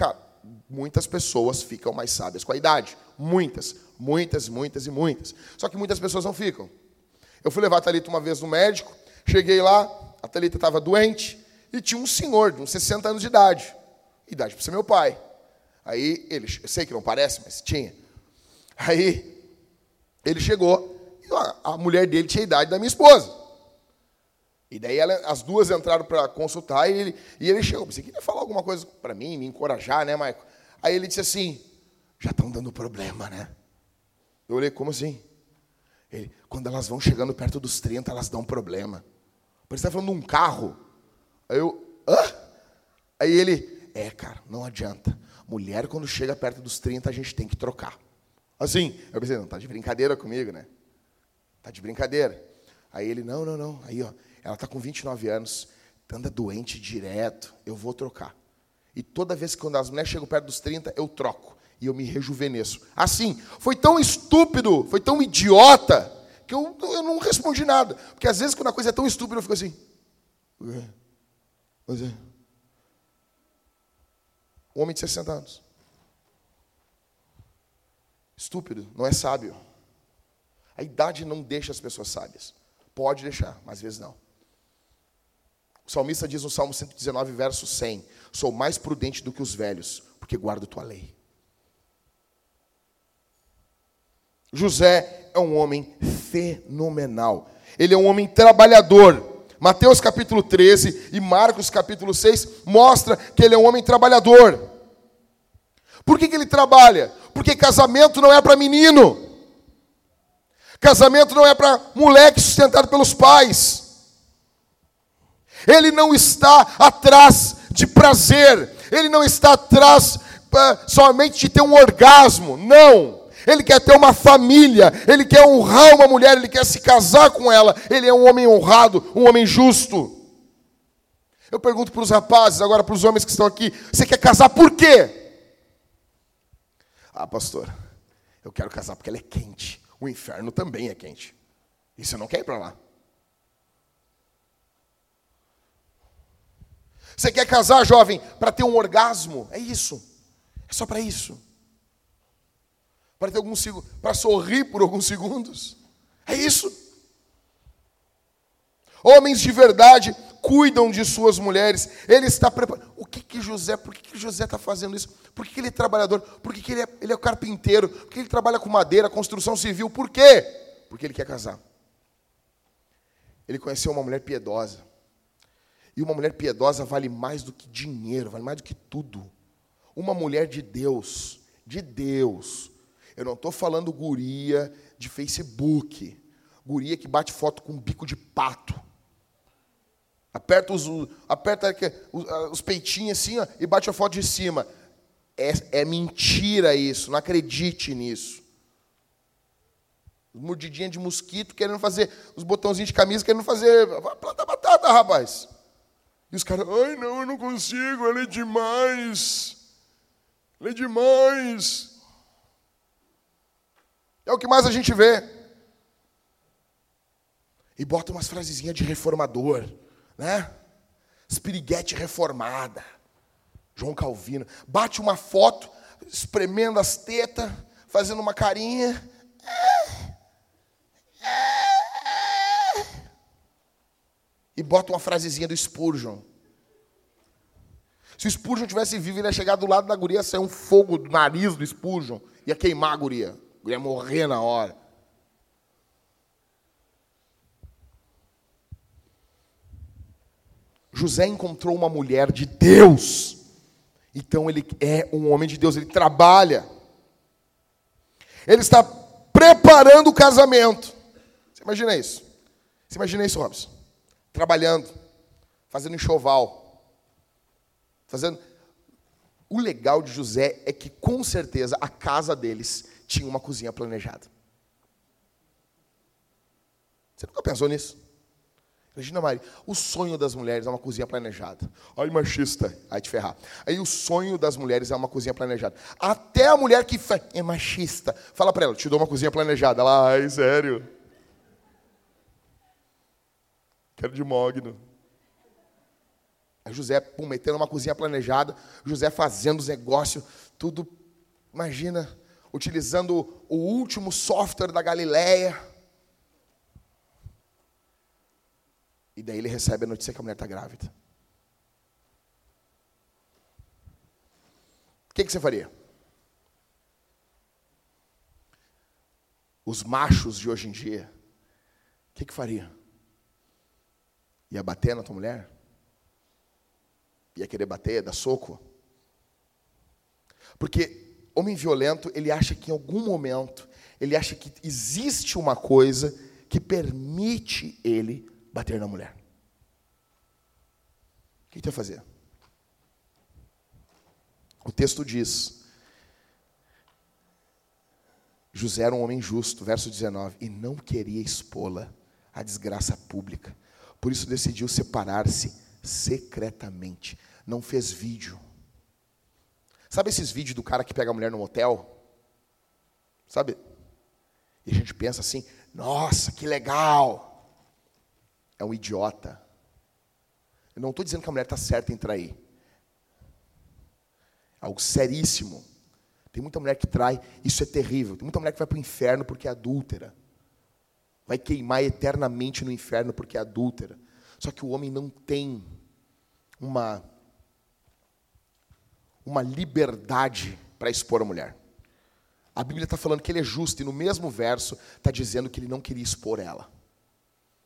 muitas pessoas ficam mais sábias com a idade. Muitas, muitas, muitas e muitas. Só que muitas pessoas não ficam. Eu fui levar a Thalita uma vez no médico, cheguei lá, a Thalita estava doente, e tinha um senhor de uns 60 anos de idade. Idade para ser meu pai. Aí ele, eu sei que não parece, mas tinha. Aí ele chegou, a, a mulher dele tinha a idade da minha esposa. E daí ela, as duas entraram para consultar e ele, e ele chegou. Você queria falar alguma coisa para mim, me encorajar, né, Maico? Aí ele disse assim: já estão dando problema, né? Eu olhei, como assim? Ele, quando elas vão chegando perto dos 30, elas dão problema. Parece que está falando de um carro. Aí eu, hã? Aí ele, é, cara, não adianta. Mulher, quando chega perto dos 30, a gente tem que trocar. Assim, eu pensei, não, tá de brincadeira comigo, né? Tá de brincadeira. Aí ele, não, não, não. Aí, ó, ela está com 29 anos, anda doente direto, eu vou trocar. E toda vez que quando as mulheres chegam perto dos 30, eu troco. E eu me rejuvenesço. Assim, foi tão estúpido, foi tão idiota, que eu, eu não respondi nada. Porque às vezes quando a coisa é tão estúpida, eu fico assim. Pois é. Um homem de 60 anos. Estúpido, não é sábio. A idade não deixa as pessoas sábias. Pode deixar, mas às vezes não. O salmista diz no Salmo 119, verso 100: Sou mais prudente do que os velhos, porque guardo tua lei. José é um homem fenomenal. Ele é um homem trabalhador. Mateus capítulo 13 e Marcos capítulo 6 mostra que ele é um homem trabalhador. Por que, que ele trabalha? Porque casamento não é para menino. Casamento não é para moleque sustentado pelos pais. Ele não está atrás de prazer. Ele não está atrás uh, somente de ter um orgasmo. Não. Ele quer ter uma família, ele quer honrar uma mulher, ele quer se casar com ela. Ele é um homem honrado, um homem justo. Eu pergunto para os rapazes, agora para os homens que estão aqui: você quer casar por quê? Ah, pastor, eu quero casar porque ela é quente. O inferno também é quente. E você não quer ir para lá? Você quer casar, jovem, para ter um orgasmo? É isso. É só para isso. Para ter algum para sorrir por alguns segundos. É isso. Homens de verdade cuidam de suas mulheres. Ele está preparado. O que que José, por que, que José está fazendo isso? Por que, que ele é trabalhador? Por que, que ele, é, ele é carpinteiro? Por que ele trabalha com madeira, construção civil? Por quê? Porque ele quer casar. Ele conheceu uma mulher piedosa. E uma mulher piedosa vale mais do que dinheiro, vale mais do que tudo. Uma mulher de Deus, de Deus. Eu não estou falando guria de Facebook, guria que bate foto com um bico de pato. Aperta os, aperta os peitinhos assim ó, e bate a foto de cima. É, é mentira isso, não acredite nisso. Mordidinha de mosquito querendo fazer, os botãozinhos de camisa querendo fazer. Planta batata, rapaz. E os caras, ai não, eu não consigo, ela é demais. Ela é demais. É o que mais a gente vê. E bota umas frasezinhas de reformador, né? Espiriguete reformada. João Calvino. Bate uma foto, espremendo as tetas, fazendo uma carinha. e bota uma frasezinha do Spurgeon. Se o Spurgeon tivesse vivo, ele ia chegar do lado da guria, sair um fogo do nariz do Spurgeon, ia queimar a guria. Ia morrer na hora. José encontrou uma mulher de Deus. Então ele é um homem de Deus, ele trabalha. Ele está preparando o casamento. Você imagina isso? Você imagina isso, Robson? trabalhando, fazendo enxoval, fazendo. O legal de José é que, com certeza, a casa deles tinha uma cozinha planejada. Você nunca pensou nisso? Imagina, Mari, o sonho das mulheres é uma cozinha planejada. Ai, machista, aí te ferrar. Aí o sonho das mulheres é uma cozinha planejada. Até a mulher que é machista, fala para ela, te dou uma cozinha planejada. Ela, ai, sério. Quero de mogno. Aí José, pum, metendo uma cozinha planejada, José fazendo os negócios, tudo, imagina, utilizando o último software da Galileia. E daí ele recebe a notícia que a mulher está grávida. O que, que você faria? Os machos de hoje em dia, o que, que faria? Ia bater na tua mulher? Ia querer bater, dar soco? Porque homem violento, ele acha que em algum momento, ele acha que existe uma coisa que permite ele bater na mulher. O que ele vai fazer? O texto diz: José era um homem justo, verso 19, e não queria expô-la à desgraça pública. Por isso decidiu separar-se secretamente. Não fez vídeo. Sabe esses vídeos do cara que pega a mulher no motel? Sabe? E a gente pensa assim: nossa, que legal. É um idiota. Eu não estou dizendo que a mulher está certa em trair. Algo seríssimo. Tem muita mulher que trai, isso é terrível. Tem muita mulher que vai para o inferno porque é adúltera. Vai queimar eternamente no inferno porque é adúltera. Só que o homem não tem uma, uma liberdade para expor a mulher. A Bíblia está falando que ele é justo, e no mesmo verso está dizendo que ele não queria expor ela.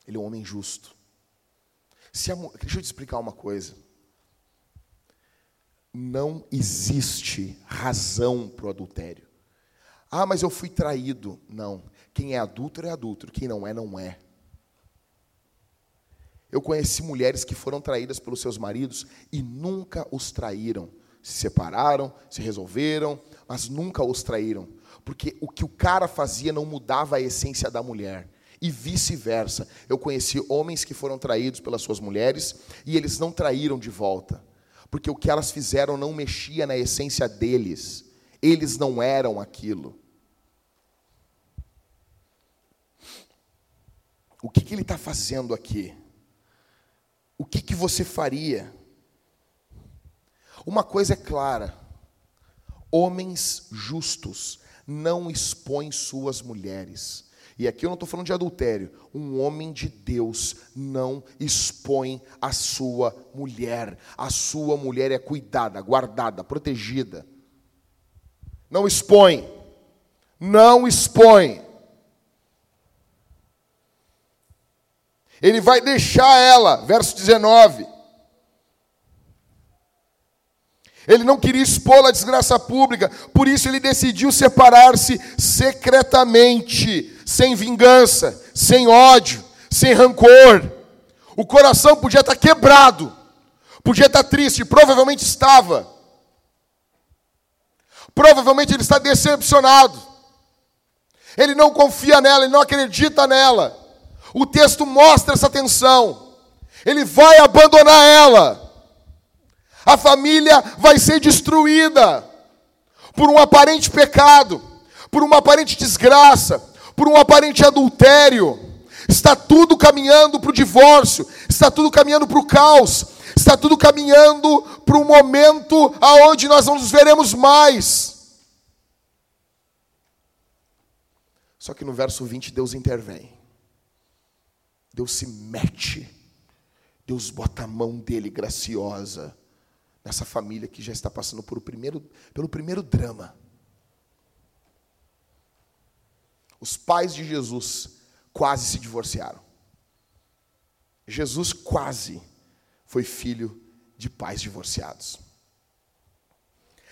Ele é um homem justo. Se a, deixa eu te explicar uma coisa. Não existe razão para o adultério. Ah, mas eu fui traído. Não. Quem é adúltero é adúltero. Quem não é, não é. Eu conheci mulheres que foram traídas pelos seus maridos e nunca os traíram. Se separaram, se resolveram, mas nunca os traíram. Porque o que o cara fazia não mudava a essência da mulher. E vice-versa. Eu conheci homens que foram traídos pelas suas mulheres e eles não traíram de volta. Porque o que elas fizeram não mexia na essência deles. Eles não eram aquilo. O que, que ele está fazendo aqui? o que, que você faria? Uma coisa é clara: homens justos não expõem suas mulheres. E aqui eu não estou falando de adultério. Um homem de Deus não expõe a sua mulher. A sua mulher é cuidada, guardada, protegida. Não expõe. Não expõe. Ele vai deixar ela, verso 19. Ele não queria expor a desgraça pública, por isso ele decidiu separar-se secretamente, sem vingança, sem ódio, sem rancor. O coração podia estar quebrado, podia estar triste, provavelmente estava. Provavelmente ele está decepcionado. Ele não confia nela, ele não acredita nela. O texto mostra essa tensão. Ele vai abandonar ela. A família vai ser destruída por um aparente pecado, por uma aparente desgraça, por um aparente adultério. Está tudo caminhando para o divórcio, está tudo caminhando para o caos, está tudo caminhando para um momento aonde nós não nos veremos mais. Só que no verso 20 Deus intervém. Deus se mete, Deus bota a mão dele graciosa nessa família que já está passando por primeiro, pelo primeiro drama. Os pais de Jesus quase se divorciaram. Jesus quase foi filho de pais divorciados.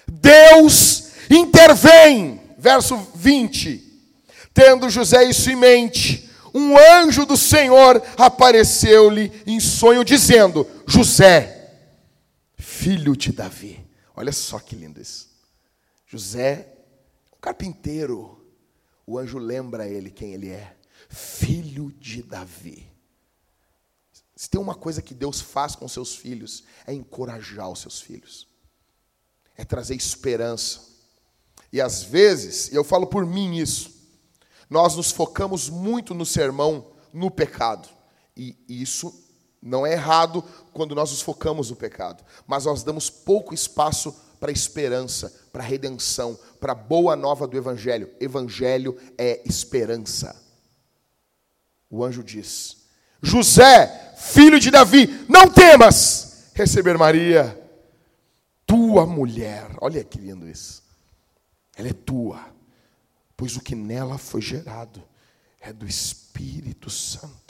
Deus intervém, verso 20. Tendo José isso em mente, um anjo do Senhor apareceu-lhe em sonho, dizendo: José, filho de Davi. Olha só que lindo isso. José, um carpinteiro. O anjo lembra ele quem ele é: filho de Davi. Se tem uma coisa que Deus faz com seus filhos, é encorajar os seus filhos, é trazer esperança. E às vezes, e eu falo por mim isso, nós nos focamos muito no sermão, no pecado. E isso não é errado quando nós nos focamos no pecado, mas nós damos pouco espaço para esperança, para redenção, para boa nova do Evangelho. Evangelho é esperança. O anjo diz: José, filho de Davi, não temas receber Maria, tua mulher. Olha que lindo isso. Ela é tua pois o que nela foi gerado é do Espírito Santo.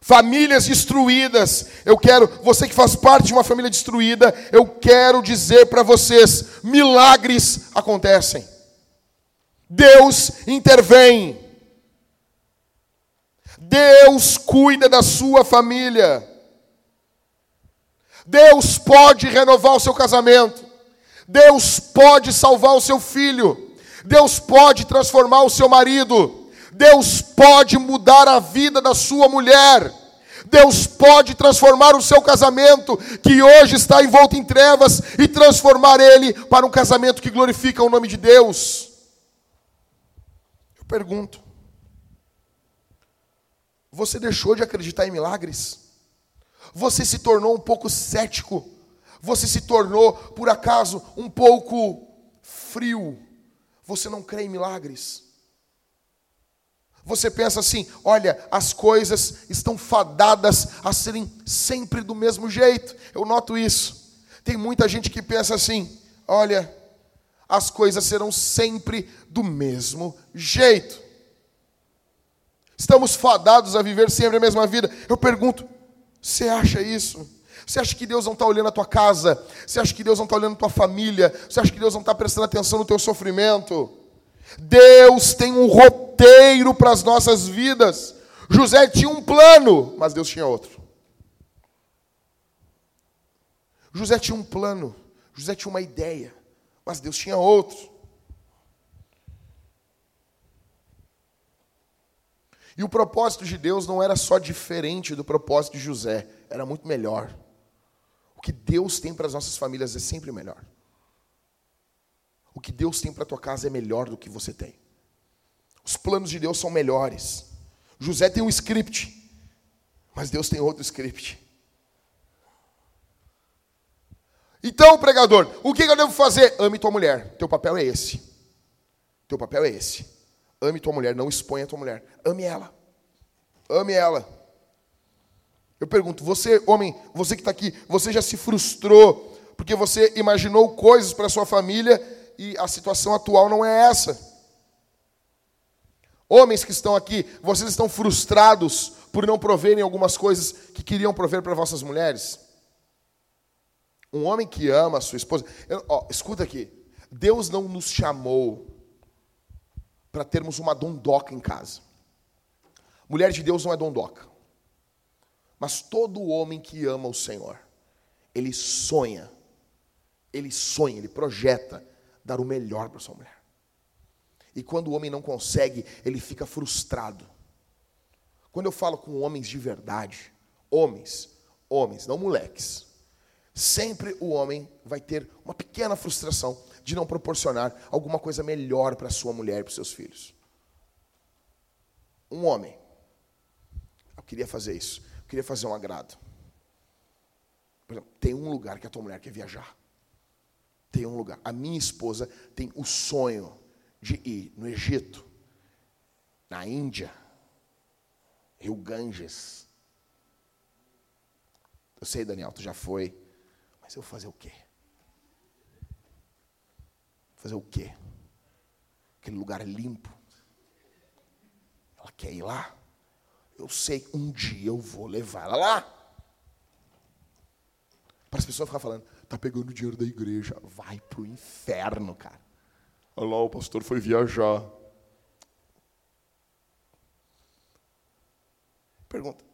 Famílias destruídas, eu quero, você que faz parte de uma família destruída, eu quero dizer para vocês: milagres acontecem, Deus intervém, Deus cuida da sua família, Deus pode renovar o seu casamento, Deus pode salvar o seu filho. Deus pode transformar o seu marido. Deus pode mudar a vida da sua mulher. Deus pode transformar o seu casamento, que hoje está envolto em trevas, e transformar ele para um casamento que glorifica o nome de Deus. Eu pergunto: você deixou de acreditar em milagres? Você se tornou um pouco cético Você se tornou, por acaso, um pouco frio. Você não crê em milagres. Você pensa assim: olha, as coisas estão fadadas a serem sempre do mesmo jeito. Eu noto isso. Tem muita gente que pensa assim: olha, as coisas serão sempre do mesmo jeito. Estamos fadados a viver sempre a mesma vida. Eu pergunto: você acha isso? Você acha que Deus não está olhando a tua casa? Você acha que Deus não está olhando a tua família? Você acha que Deus não está prestando atenção no teu sofrimento? Deus tem um roteiro para as nossas vidas. José tinha um plano, mas Deus tinha outro. José tinha um plano, José tinha uma ideia, mas Deus tinha outro. E o propósito de Deus não era só diferente do propósito de José, era muito melhor. O que Deus tem para as nossas famílias é sempre melhor. Que Deus tem para tua casa é melhor do que você tem. Os planos de Deus são melhores. José tem um script, mas Deus tem outro script. Então, pregador, o que eu devo fazer? Ame tua mulher. Teu papel é esse. Teu papel é esse. Ame tua mulher, não exponha tua mulher. Ame ela. Ame ela. Eu pergunto, você, homem, você que está aqui, você já se frustrou porque você imaginou coisas para sua família e a situação atual não é essa? Homens que estão aqui, vocês estão frustrados por não proverem algumas coisas que queriam prover para vossas mulheres? Um homem que ama a sua esposa. Eu, ó, escuta aqui. Deus não nos chamou para termos uma dondoca em casa. Mulher de Deus não é dondoca. Mas todo homem que ama o Senhor, ele sonha, ele sonha, ele projeta dar o melhor para sua mulher. E quando o homem não consegue, ele fica frustrado. Quando eu falo com homens de verdade, homens, homens, não moleques, sempre o homem vai ter uma pequena frustração de não proporcionar alguma coisa melhor para sua mulher e para seus filhos. Um homem, eu queria fazer isso queria fazer um agrado. Por exemplo, tem um lugar que a tua mulher quer viajar. Tem um lugar. A minha esposa tem o sonho de ir no Egito, na Índia, Rio Ganges. Eu sei, Daniel, tu já foi, mas eu vou fazer o quê? Fazer o quê? Aquele lugar limpo. Ela quer ir lá? Eu sei, um dia eu vou levar ela lá. Para as pessoas ficar falando, tá pegando dinheiro da igreja, vai pro inferno, cara. Olha lá, o pastor foi viajar. Pergunta: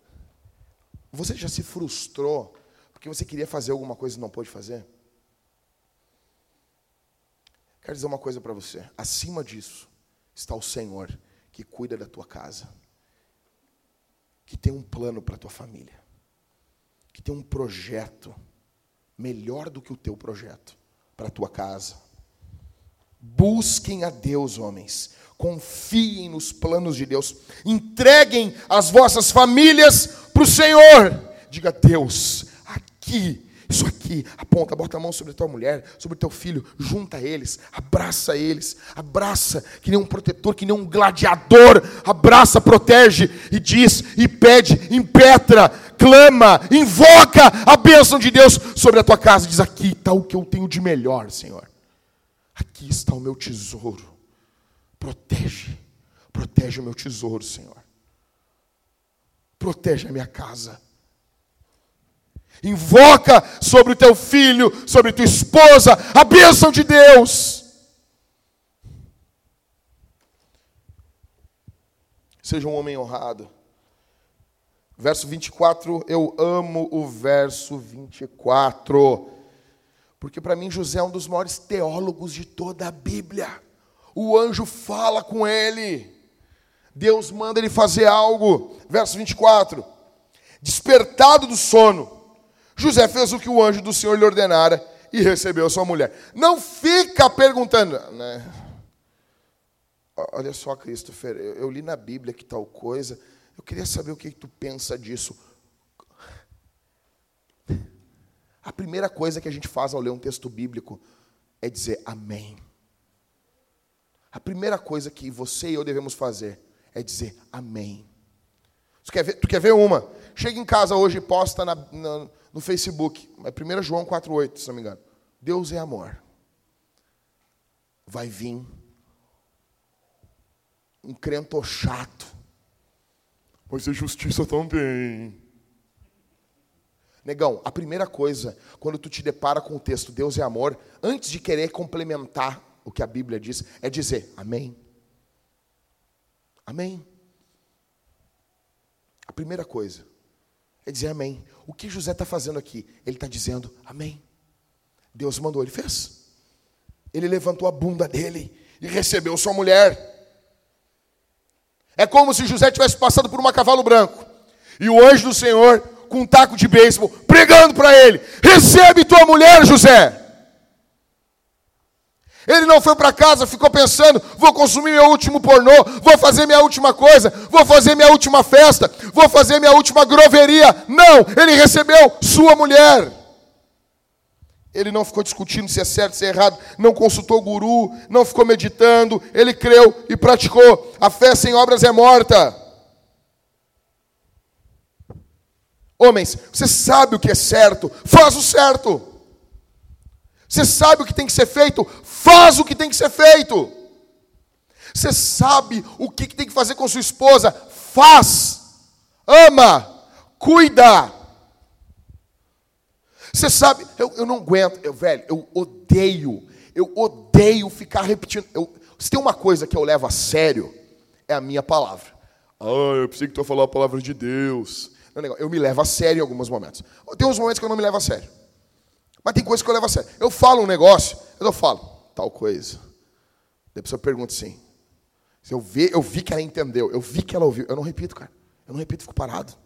Você já se frustrou porque você queria fazer alguma coisa e não pôde fazer? Quero dizer uma coisa para você: acima disso está o Senhor que cuida da tua casa que tem um plano para a tua família, que tem um projeto melhor do que o teu projeto para a tua casa. Busquem a Deus, homens. Confiem nos planos de Deus. Entreguem as vossas famílias para o Senhor. Diga, Deus, aqui isso aqui, aponta, bota a mão sobre a tua mulher, sobre o teu filho, junta eles, abraça eles, abraça, que nem um protetor, que nem um gladiador, abraça, protege e diz, e pede, impetra, clama, invoca a bênção de Deus sobre a tua casa. Diz: aqui está o que eu tenho de melhor, Senhor. Aqui está o meu tesouro. Protege, protege o meu tesouro, Senhor. Protege a minha casa Invoca sobre o teu filho, sobre tua esposa, a bênção de Deus. Seja um homem honrado. Verso 24, eu amo o verso 24. Porque para mim José é um dos maiores teólogos de toda a Bíblia. O anjo fala com ele. Deus manda ele fazer algo. Verso 24. Despertado do sono, José fez o que o anjo do Senhor lhe ordenara e recebeu sua mulher. Não fica perguntando, né? Olha só, Christopher, eu, li na Bíblia que tal coisa. Eu queria saber o que tu pensa disso. A primeira coisa que a gente faz ao ler um texto bíblico é dizer amém. A primeira coisa que você e eu devemos fazer é dizer amém. Tu quer ver, tu quer ver uma? Chega em casa hoje e posta na, na, no Facebook. É 1 João 4,8, se não me engano. Deus é amor. Vai vir um crento chato. Vai ser justiça também. Negão, a primeira coisa, quando tu te depara com o texto Deus é amor, antes de querer complementar o que a Bíblia diz, é dizer amém. Amém. A primeira coisa é dizer amém. O que José está fazendo aqui? Ele está dizendo amém. Deus mandou, ele fez. Ele levantou a bunda dele e recebeu sua mulher. É como se José tivesse passado por uma cavalo branco e o anjo do Senhor com um taco de beisebol, pregando para ele: Recebe tua mulher, José. Ele não foi para casa, ficou pensando: vou consumir meu último pornô, vou fazer minha última coisa, vou fazer minha última festa, vou fazer minha última groveria. Não, ele recebeu sua mulher. Ele não ficou discutindo se é certo, se é errado, não consultou o guru, não ficou meditando, ele creu e praticou. A fé sem obras é morta. Homens, você sabe o que é certo, faz o certo. Você sabe o que tem que ser feito, faz o que tem que ser feito. Você sabe o que tem que fazer com sua esposa, faz. Ama, cuida. Você sabe, eu, eu não aguento, eu, velho, eu odeio, eu odeio ficar repetindo. Eu, se tem uma coisa que eu levo a sério, é a minha palavra. Ah, eu pensei que tu falar a palavra de Deus. Não, eu me levo a sério em alguns momentos. Tem uns momentos que eu não me levo a sério. Mas tem coisas que eu levo a sério. Eu falo um negócio, eu falo, tal coisa. Daí a pessoa pergunta assim. Se eu, vi, eu vi que ela entendeu, eu vi que ela ouviu. Eu não repito, cara. Eu não repito, fico parado.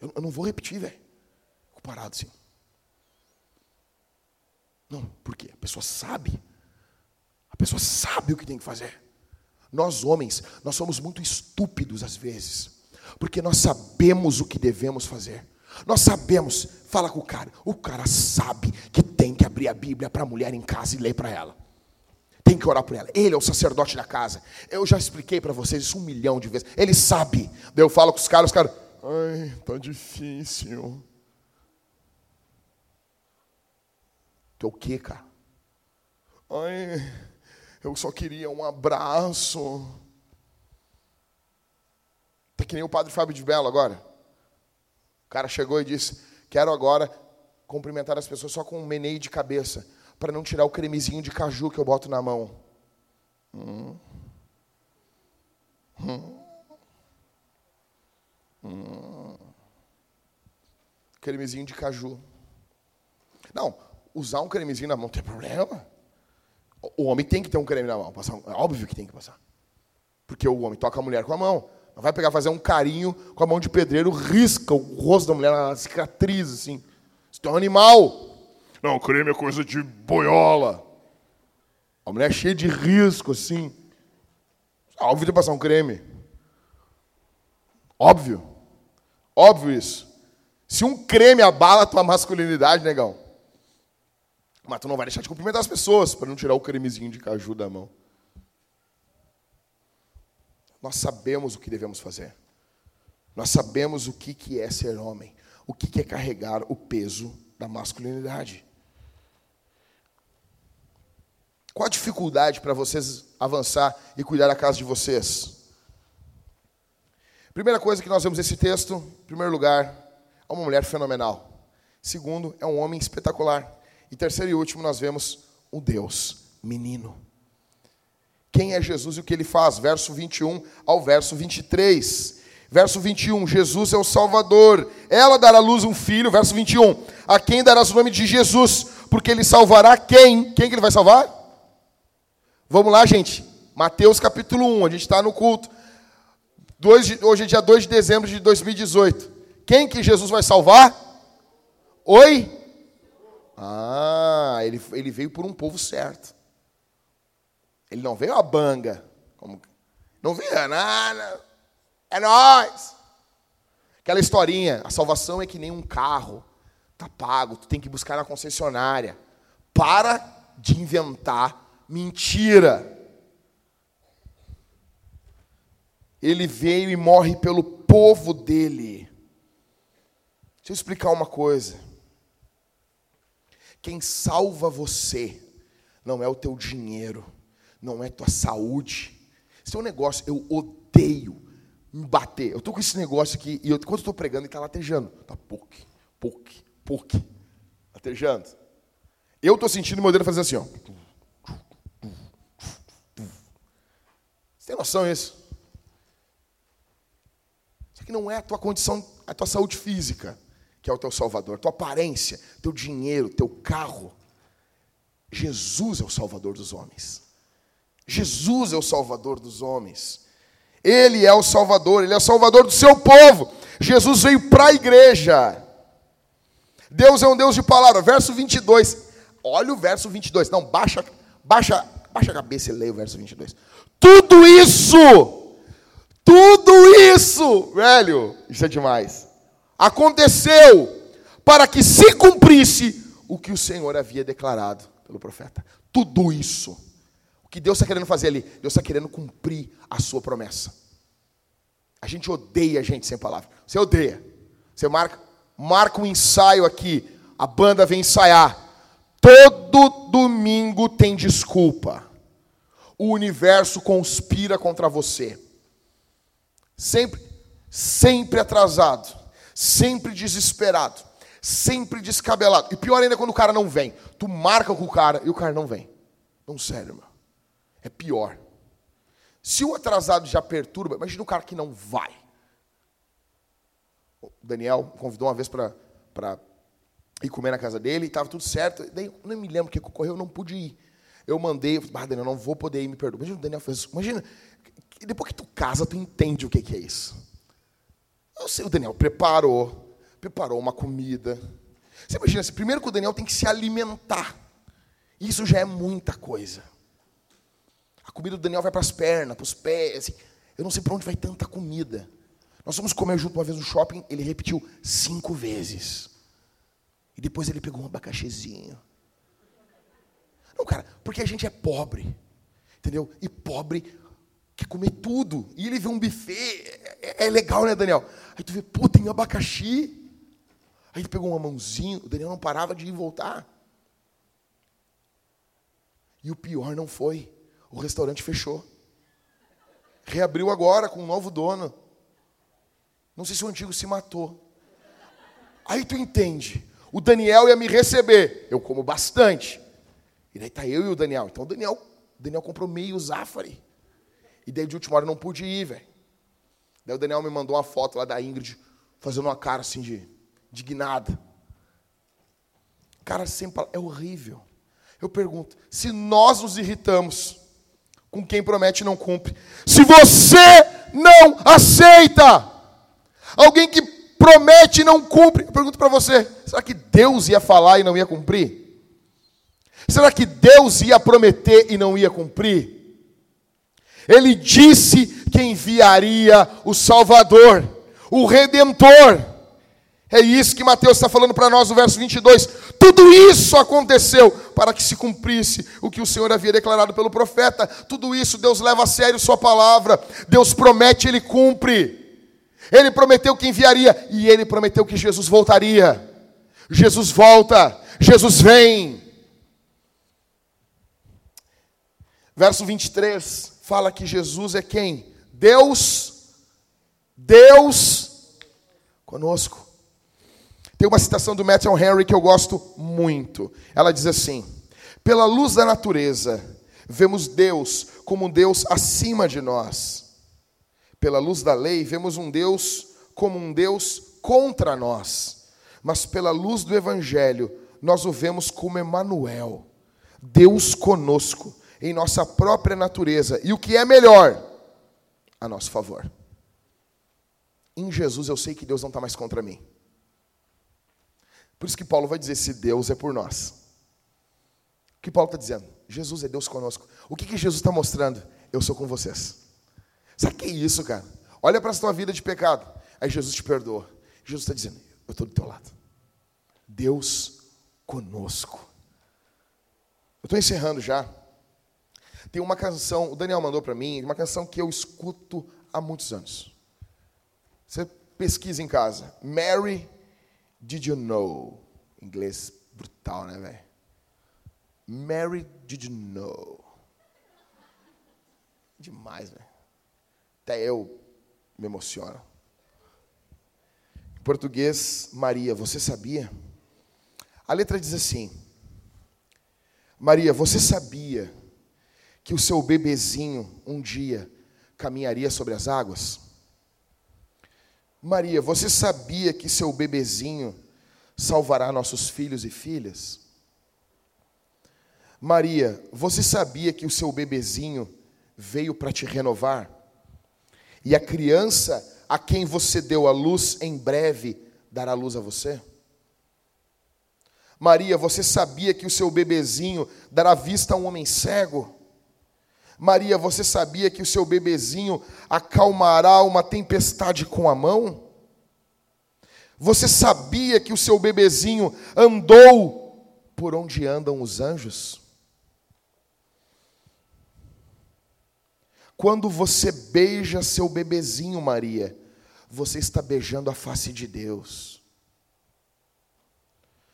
Eu, eu não vou repetir, velho. Fico parado assim. Não, por quê? A pessoa sabe. A pessoa sabe o que tem que fazer. Nós homens, nós somos muito estúpidos às vezes porque nós sabemos o que devemos fazer. Nós sabemos, fala com o cara, o cara sabe que tem que abrir a Bíblia para a mulher em casa e ler para ela. Tem que orar por ela. Ele é o sacerdote da casa. Eu já expliquei para vocês isso um milhão de vezes. Ele sabe. Daí eu falo com os caras, os caras, ai, tá difícil. Tu o quê, cara? Ai, eu só queria um abraço. Está que nem o padre Fábio de Belo agora. Cara chegou e disse: Quero agora cumprimentar as pessoas só com um meneio de cabeça, para não tirar o cremezinho de caju que eu boto na mão. Hum. Hum. Hum. Cremezinho de caju. Não, usar um cremezinho na mão não tem problema. O homem tem que ter um creme na mão. Passar, é óbvio que tem que passar. Porque o homem toca a mulher com a mão. Vai pegar fazer um carinho com a mão de pedreiro, risca o rosto da mulher, uma cicatriz, assim. Isso é um animal. Não, creme é coisa de boiola. A mulher é cheia de risco, assim. Óbvio de passar um creme. Óbvio. Óbvio isso. Se um creme abala a tua masculinidade, negão. Mas tu não vai deixar de cumprimentar as pessoas para não tirar o cremezinho de caju da mão. Nós sabemos o que devemos fazer. Nós sabemos o que é ser homem, o que é carregar o peso da masculinidade. Qual a dificuldade para vocês avançar e cuidar da casa de vocês? Primeira coisa que nós vemos nesse texto, em primeiro lugar, é uma mulher fenomenal. Segundo, é um homem espetacular. E terceiro e último, nós vemos o Deus menino quem é Jesus e o que ele faz, verso 21 ao verso 23. Verso 21, Jesus é o Salvador. Ela dará à luz um filho, verso 21. A quem darás o nome de Jesus? Porque ele salvará quem? Quem que ele vai salvar? Vamos lá, gente. Mateus capítulo 1, a gente está no culto. hoje é dia 2 de dezembro de 2018. Quem que Jesus vai salvar? Oi? Ah, ele, ele veio por um povo certo. Ele não veio a banga. Como, não veio nada. É nós. Aquela historinha, a salvação é que nem um carro. Tá pago, tu tem que buscar na concessionária. Para de inventar mentira. Ele veio e morre pelo povo dele. Deixa eu explicar uma coisa. Quem salva você não é o teu dinheiro, não é tua saúde. Esse é um negócio, eu odeio me bater. Eu tô com esse negócio aqui, e eu, quando estou pregando, ele está latejando. Tá pouque, pouque, pouque. Latejando. Eu estou sentindo o meu dedo fazer assim, ó. Você tem noção disso? Isso aqui não é a tua condição, a tua saúde física, que é o teu salvador, tua aparência, teu dinheiro, teu carro. Jesus é o salvador dos homens. Jesus é o salvador dos homens. Ele é o salvador, ele é o salvador do seu povo. Jesus veio para a igreja. Deus é um Deus de palavra. Verso 22. Olha o verso 22. Não, baixa, baixa, baixa a cabeça e leia o verso 22. Tudo isso, tudo isso, velho, isso é demais. Aconteceu para que se cumprisse o que o Senhor havia declarado pelo profeta. Tudo isso que Deus está querendo fazer ali? Deus está querendo cumprir a sua promessa. A gente odeia gente sem palavra. Você odeia. Você marca, marca um ensaio aqui. A banda vem ensaiar. Todo domingo tem desculpa. O universo conspira contra você. Sempre, sempre atrasado, sempre desesperado, sempre descabelado. E pior ainda quando o cara não vem. Tu marca com o cara e o cara não vem. Não, sério, meu é pior. Se o atrasado já perturba, imagina o cara que não vai. O Daniel convidou uma vez para ir comer na casa dele, estava tudo certo. Daí eu não me lembro o que ocorreu, eu não pude ir. Eu mandei, ah, Daniel, não vou poder ir, me perdoa. Imagina o Daniel fez isso. Imagina, depois que tu casa, tu entende o que, que é isso. Eu sei, o Daniel preparou, preparou uma comida. Você imagina, assim, primeiro que o Daniel tem que se alimentar. Isso já é muita coisa. A comida do Daniel vai para as pernas, para os pés. Assim. Eu não sei para onde vai tanta comida. Nós fomos comer junto uma vez no shopping, ele repetiu cinco vezes. E depois ele pegou um abacaxizinho. Não, cara, porque a gente é pobre. Entendeu? E pobre quer comer tudo. E ele vê um buffet. É, é legal, né, Daniel? Aí tu vê, pô, tem abacaxi. Aí ele pegou uma mãozinha, o Daniel não parava de ir voltar. E o pior não foi. O restaurante fechou. Reabriu agora com um novo dono. Não sei se o antigo se matou. Aí tu entende. O Daniel ia me receber. Eu como bastante. E daí tá eu e o Daniel. Então o Daniel, o Daniel comprou meio Zafari. E daí de última hora eu não pude ir, velho. Daí o Daniel me mandou uma foto lá da Ingrid, fazendo uma cara assim de indignada. Cara, sempre é horrível. Eu pergunto, se nós nos irritamos com quem promete não cumpre. Se você não aceita alguém que promete e não cumpre, eu pergunto para você: será que Deus ia falar e não ia cumprir? Será que Deus ia prometer e não ia cumprir? Ele disse que enviaria o Salvador, o Redentor. É isso que Mateus está falando para nós no verso 22. Tudo isso aconteceu para que se cumprisse o que o Senhor havia declarado pelo profeta. Tudo isso Deus leva a sério Sua palavra. Deus promete, Ele cumpre. Ele prometeu que enviaria e Ele prometeu que Jesus voltaria. Jesus volta, Jesus vem. Verso 23 fala que Jesus é quem? Deus, Deus conosco. Tem uma citação do Matthew Henry que eu gosto muito. Ela diz assim: Pela luz da natureza, vemos Deus como um Deus acima de nós. Pela luz da lei, vemos um Deus como um Deus contra nós. Mas pela luz do evangelho, nós o vemos como Emanuel, Deus conosco, em nossa própria natureza. E o que é melhor, a nosso favor. Em Jesus eu sei que Deus não está mais contra mim. Por isso que Paulo vai dizer: se Deus é por nós. O que Paulo está dizendo? Jesus é Deus conosco. O que, que Jesus está mostrando? Eu sou com vocês. Sabe que é isso, cara? Olha para a tua vida de pecado. Aí Jesus te perdoa. Jesus está dizendo: Eu estou do teu lado. Deus conosco. Eu estou encerrando já. Tem uma canção, o Daniel mandou para mim, uma canção que eu escuto há muitos anos. Você pesquisa em casa. Mary, did you know? Inglês brutal, né, velho? Mary, did you know? Demais, velho. Até eu me emociono. Em português, Maria, você sabia? A letra diz assim: Maria, você sabia que o seu bebezinho um dia caminharia sobre as águas? Maria, você sabia que seu bebezinho salvará nossos filhos e filhas? Maria, você sabia que o seu bebezinho veio para te renovar? E a criança a quem você deu a luz em breve dará luz a você? Maria, você sabia que o seu bebezinho dará vista a um homem cego? Maria, você sabia que o seu bebezinho acalmará uma tempestade com a mão? Você sabia que o seu bebezinho andou por onde andam os anjos? Quando você beija seu bebezinho, Maria, você está beijando a face de Deus.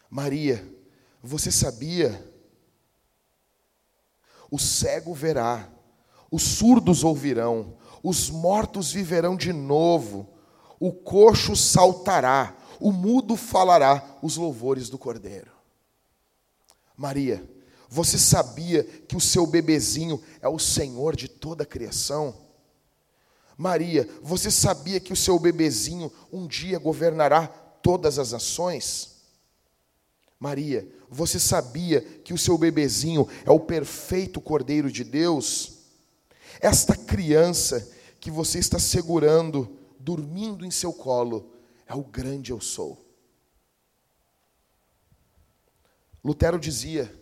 Maria, você sabia? O cego verá, os surdos ouvirão, os mortos viverão de novo, o coxo saltará, o mudo falará os louvores do Cordeiro. Maria, você sabia que o seu bebezinho é o Senhor de toda a criação? Maria, você sabia que o seu bebezinho um dia governará todas as nações? Maria, você sabia que o seu bebezinho é o perfeito Cordeiro de Deus? Esta criança que você está segurando, dormindo em seu colo, é o grande eu sou. Lutero dizia: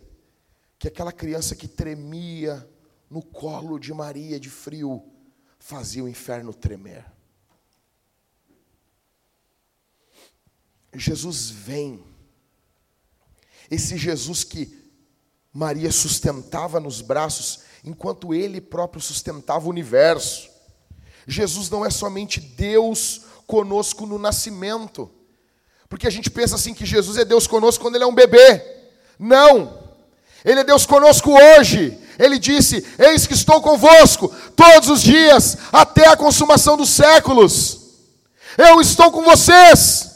que aquela criança que tremia no colo de Maria de frio fazia o inferno tremer. Jesus vem. Esse Jesus que Maria sustentava nos braços, enquanto ele próprio sustentava o universo. Jesus não é somente Deus conosco no nascimento, porque a gente pensa assim que Jesus é Deus conosco quando ele é um bebê. Não! Ele é Deus conosco hoje. Ele disse: Eis que estou convosco todos os dias, até a consumação dos séculos. Eu estou com vocês.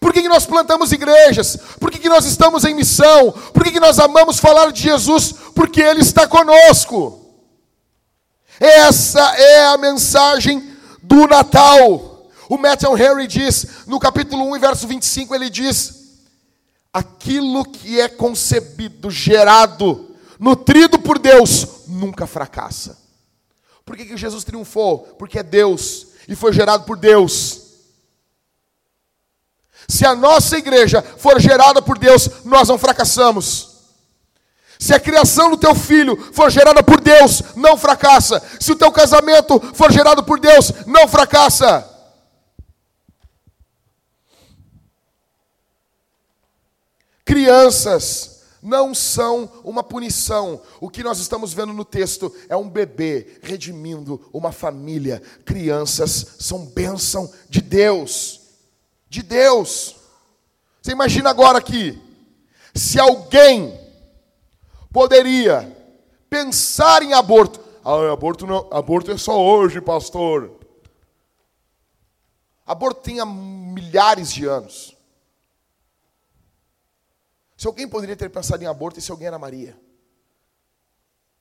Por que, que nós plantamos igrejas? Por que, que nós estamos em missão? Por que, que nós amamos falar de Jesus? Porque Ele está conosco. Essa é a mensagem do Natal. O Matthew Henry diz, no capítulo 1, verso 25, ele diz: aquilo que é concebido, gerado, nutrido por Deus, nunca fracassa. Por que, que Jesus triunfou? Porque é Deus e foi gerado por Deus. Se a nossa igreja for gerada por Deus, nós não fracassamos. Se a criação do teu filho for gerada por Deus, não fracassa. Se o teu casamento for gerado por Deus, não fracassa. Crianças não são uma punição. O que nós estamos vendo no texto é um bebê redimindo uma família. Crianças são bênção de Deus. De Deus. Você imagina agora aqui, se alguém poderia pensar em aborto. Ah, aborto, não, aborto é só hoje, pastor. Aborto tem há milhares de anos. Se alguém poderia ter pensado em aborto, e se alguém era Maria,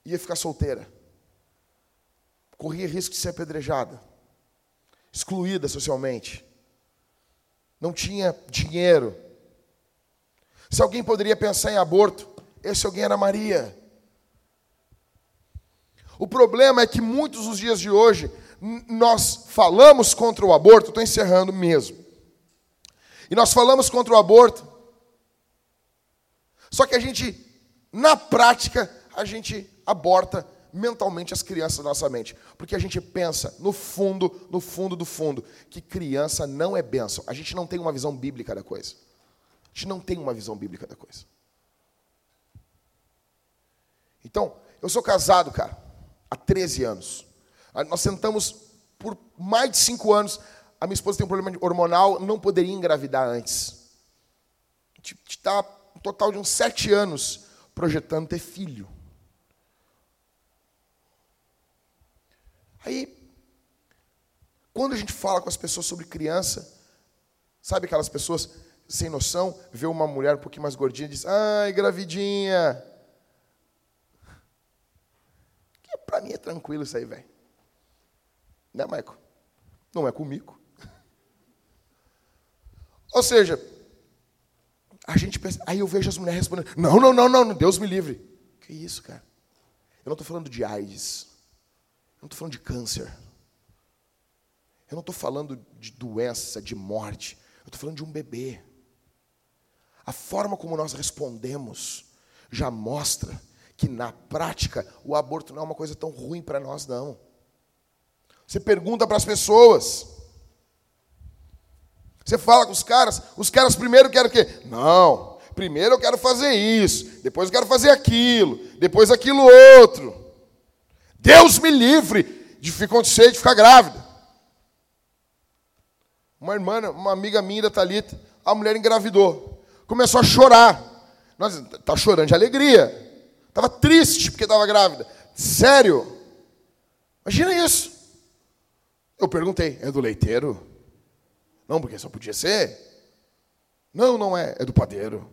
ia ficar solteira, corria risco de ser apedrejada, excluída socialmente, não tinha dinheiro. Se alguém poderia pensar em aborto, esse alguém era Maria. O problema é que muitos dos dias de hoje nós falamos contra o aborto, estou encerrando mesmo. E nós falamos contra o aborto só que a gente, na prática, a gente aborta mentalmente as crianças da nossa mente. Porque a gente pensa, no fundo, no fundo do fundo, que criança não é bênção. A gente não tem uma visão bíblica da coisa. A gente não tem uma visão bíblica da coisa. Então, eu sou casado, cara, há 13 anos. Nós sentamos por mais de 5 anos. A minha esposa tem um problema hormonal, não poderia engravidar antes. A gente está um total de uns 7 anos projetando ter filho. Aí, quando a gente fala com as pessoas sobre criança, sabe aquelas pessoas sem noção, vê uma mulher um pouquinho mais gordinha e diz: Ai, gravidinha. Que pra mim é tranquilo isso aí, velho. Né, Maico? Não é comigo. (laughs) Ou seja, a gente pensa, aí eu vejo as mulheres respondendo: Não, não, não, não, Deus me livre. Que isso, cara? Eu não estou falando de AIDS. Eu não estou falando de câncer. Eu não estou falando de doença, de morte. Eu estou falando de um bebê. A forma como nós respondemos já mostra que na prática o aborto não é uma coisa tão ruim para nós, não. Você pergunta para as pessoas. Você fala com os caras, os caras primeiro querem o quê? Não, primeiro eu quero fazer isso, depois eu quero fazer aquilo, depois aquilo outro. Deus me livre de acontecer de ficar grávida. Uma irmã, uma amiga minha da Talita, a mulher engravidou começou a chorar. Nós tá chorando de alegria. Estava triste porque estava grávida. Sério? Imagina isso. Eu perguntei, é do leiteiro? Não, porque só podia ser. Não, não é. É do padeiro.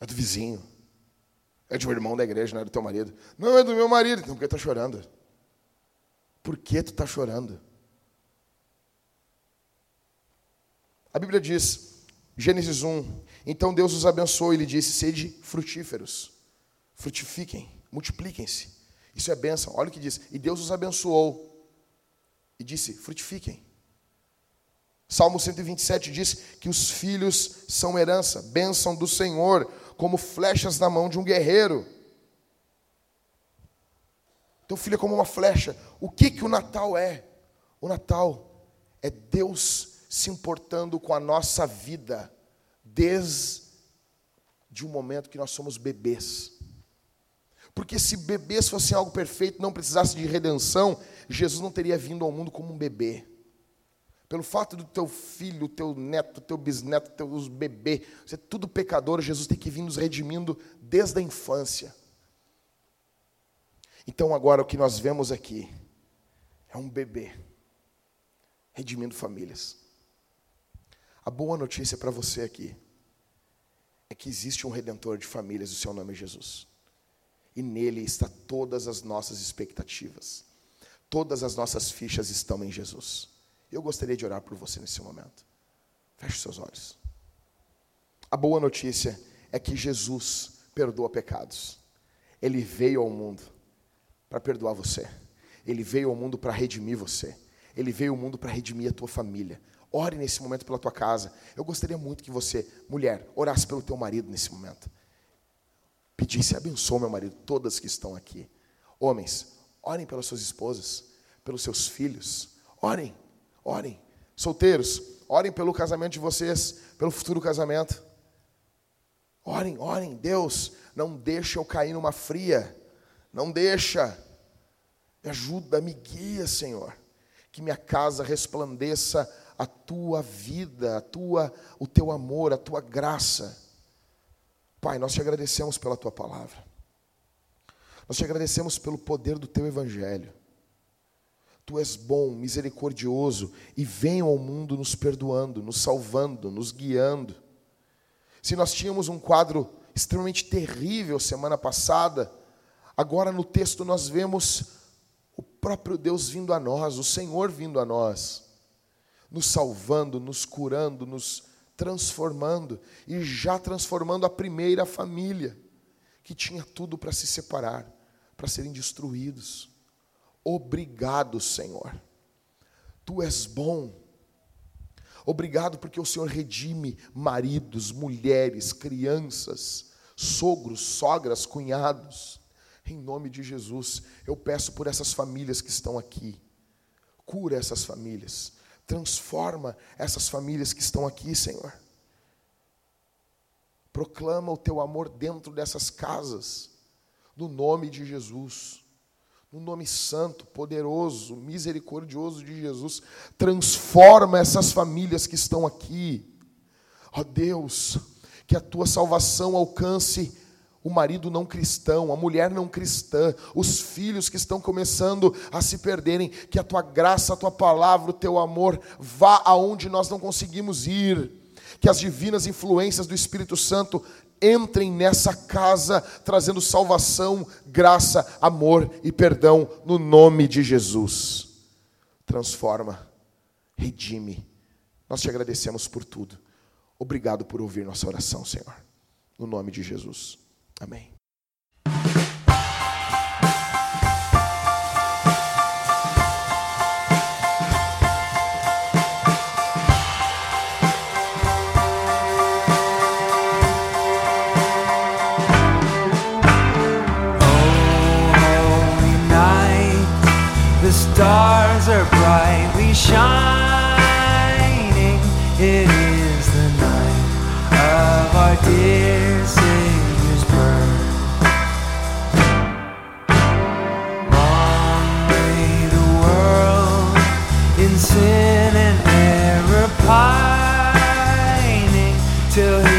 É do vizinho. É de um irmão da igreja, não é do teu marido. Não, é do meu marido. Então por que está chorando? Por que tu está chorando? A Bíblia diz Gênesis 1. Então Deus os abençoou e lhe disse: Sede frutíferos, frutifiquem, multipliquem-se. Isso é bênção. Olha o que diz. E Deus os abençoou e disse: Frutifiquem. Salmo 127 diz que os filhos são herança, bênção do Senhor, como flechas na mão de um guerreiro. Teu filho é como uma flecha. O que, que o Natal é? O Natal é Deus se importando com a nossa vida desde o momento que nós somos bebês. Porque se bebês fossem algo perfeito, não precisasse de redenção, Jesus não teria vindo ao mundo como um bebê. Pelo fato do teu filho, teu neto, teu bisneto, teus bebê, ser tudo pecador, Jesus tem que vir nos redimindo desde a infância. Então agora o que nós vemos aqui é um bebê redimindo famílias. A boa notícia para você aqui é que existe um redentor de famílias, o seu nome é Jesus. E nele está todas as nossas expectativas. Todas as nossas fichas estão em Jesus. Eu gostaria de orar por você nesse momento. Feche seus olhos. A boa notícia é que Jesus perdoa pecados. Ele veio ao mundo para perdoar você. Ele veio ao mundo para redimir você. Ele veio ao mundo para redimir a tua família. Ore nesse momento pela tua casa. Eu gostaria muito que você, mulher, orasse pelo teu marido nesse momento. Pedisse, abençoe meu marido, todas que estão aqui. Homens, orem pelas suas esposas, pelos seus filhos. Orem, orem. Solteiros, orem pelo casamento de vocês, pelo futuro casamento. Orem, orem, Deus, não deixa eu cair numa fria. Não deixa. Me ajuda, me guia, Senhor. Que minha casa resplandeça a tua vida, a tua, o teu amor, a tua graça. Pai, nós te agradecemos pela tua palavra. Nós te agradecemos pelo poder do teu evangelho. Tu és bom, misericordioso e venho ao mundo nos perdoando, nos salvando, nos guiando. Se nós tínhamos um quadro extremamente terrível semana passada, agora no texto nós vemos o próprio Deus vindo a nós, o Senhor vindo a nós nos salvando, nos curando, nos transformando e já transformando a primeira família que tinha tudo para se separar, para serem destruídos. Obrigado, Senhor. Tu és bom. Obrigado porque o Senhor redime maridos, mulheres, crianças, sogros, sogras, cunhados. Em nome de Jesus, eu peço por essas famílias que estão aqui. Cura essas famílias Transforma essas famílias que estão aqui, Senhor. Proclama o teu amor dentro dessas casas, no nome de Jesus. No nome santo, poderoso, misericordioso de Jesus, transforma essas famílias que estão aqui. Ó oh Deus, que a tua salvação alcance o marido não cristão, a mulher não cristã, os filhos que estão começando a se perderem, que a tua graça, a tua palavra, o teu amor vá aonde nós não conseguimos ir, que as divinas influências do Espírito Santo entrem nessa casa, trazendo salvação, graça, amor e perdão, no nome de Jesus. Transforma, redime. Nós te agradecemos por tudo. Obrigado por ouvir nossa oração, Senhor. No nome de Jesus. Amém. Stars are brightly shining. It is the night of our dear Savior's birth. Long lay the world in sin and error pining till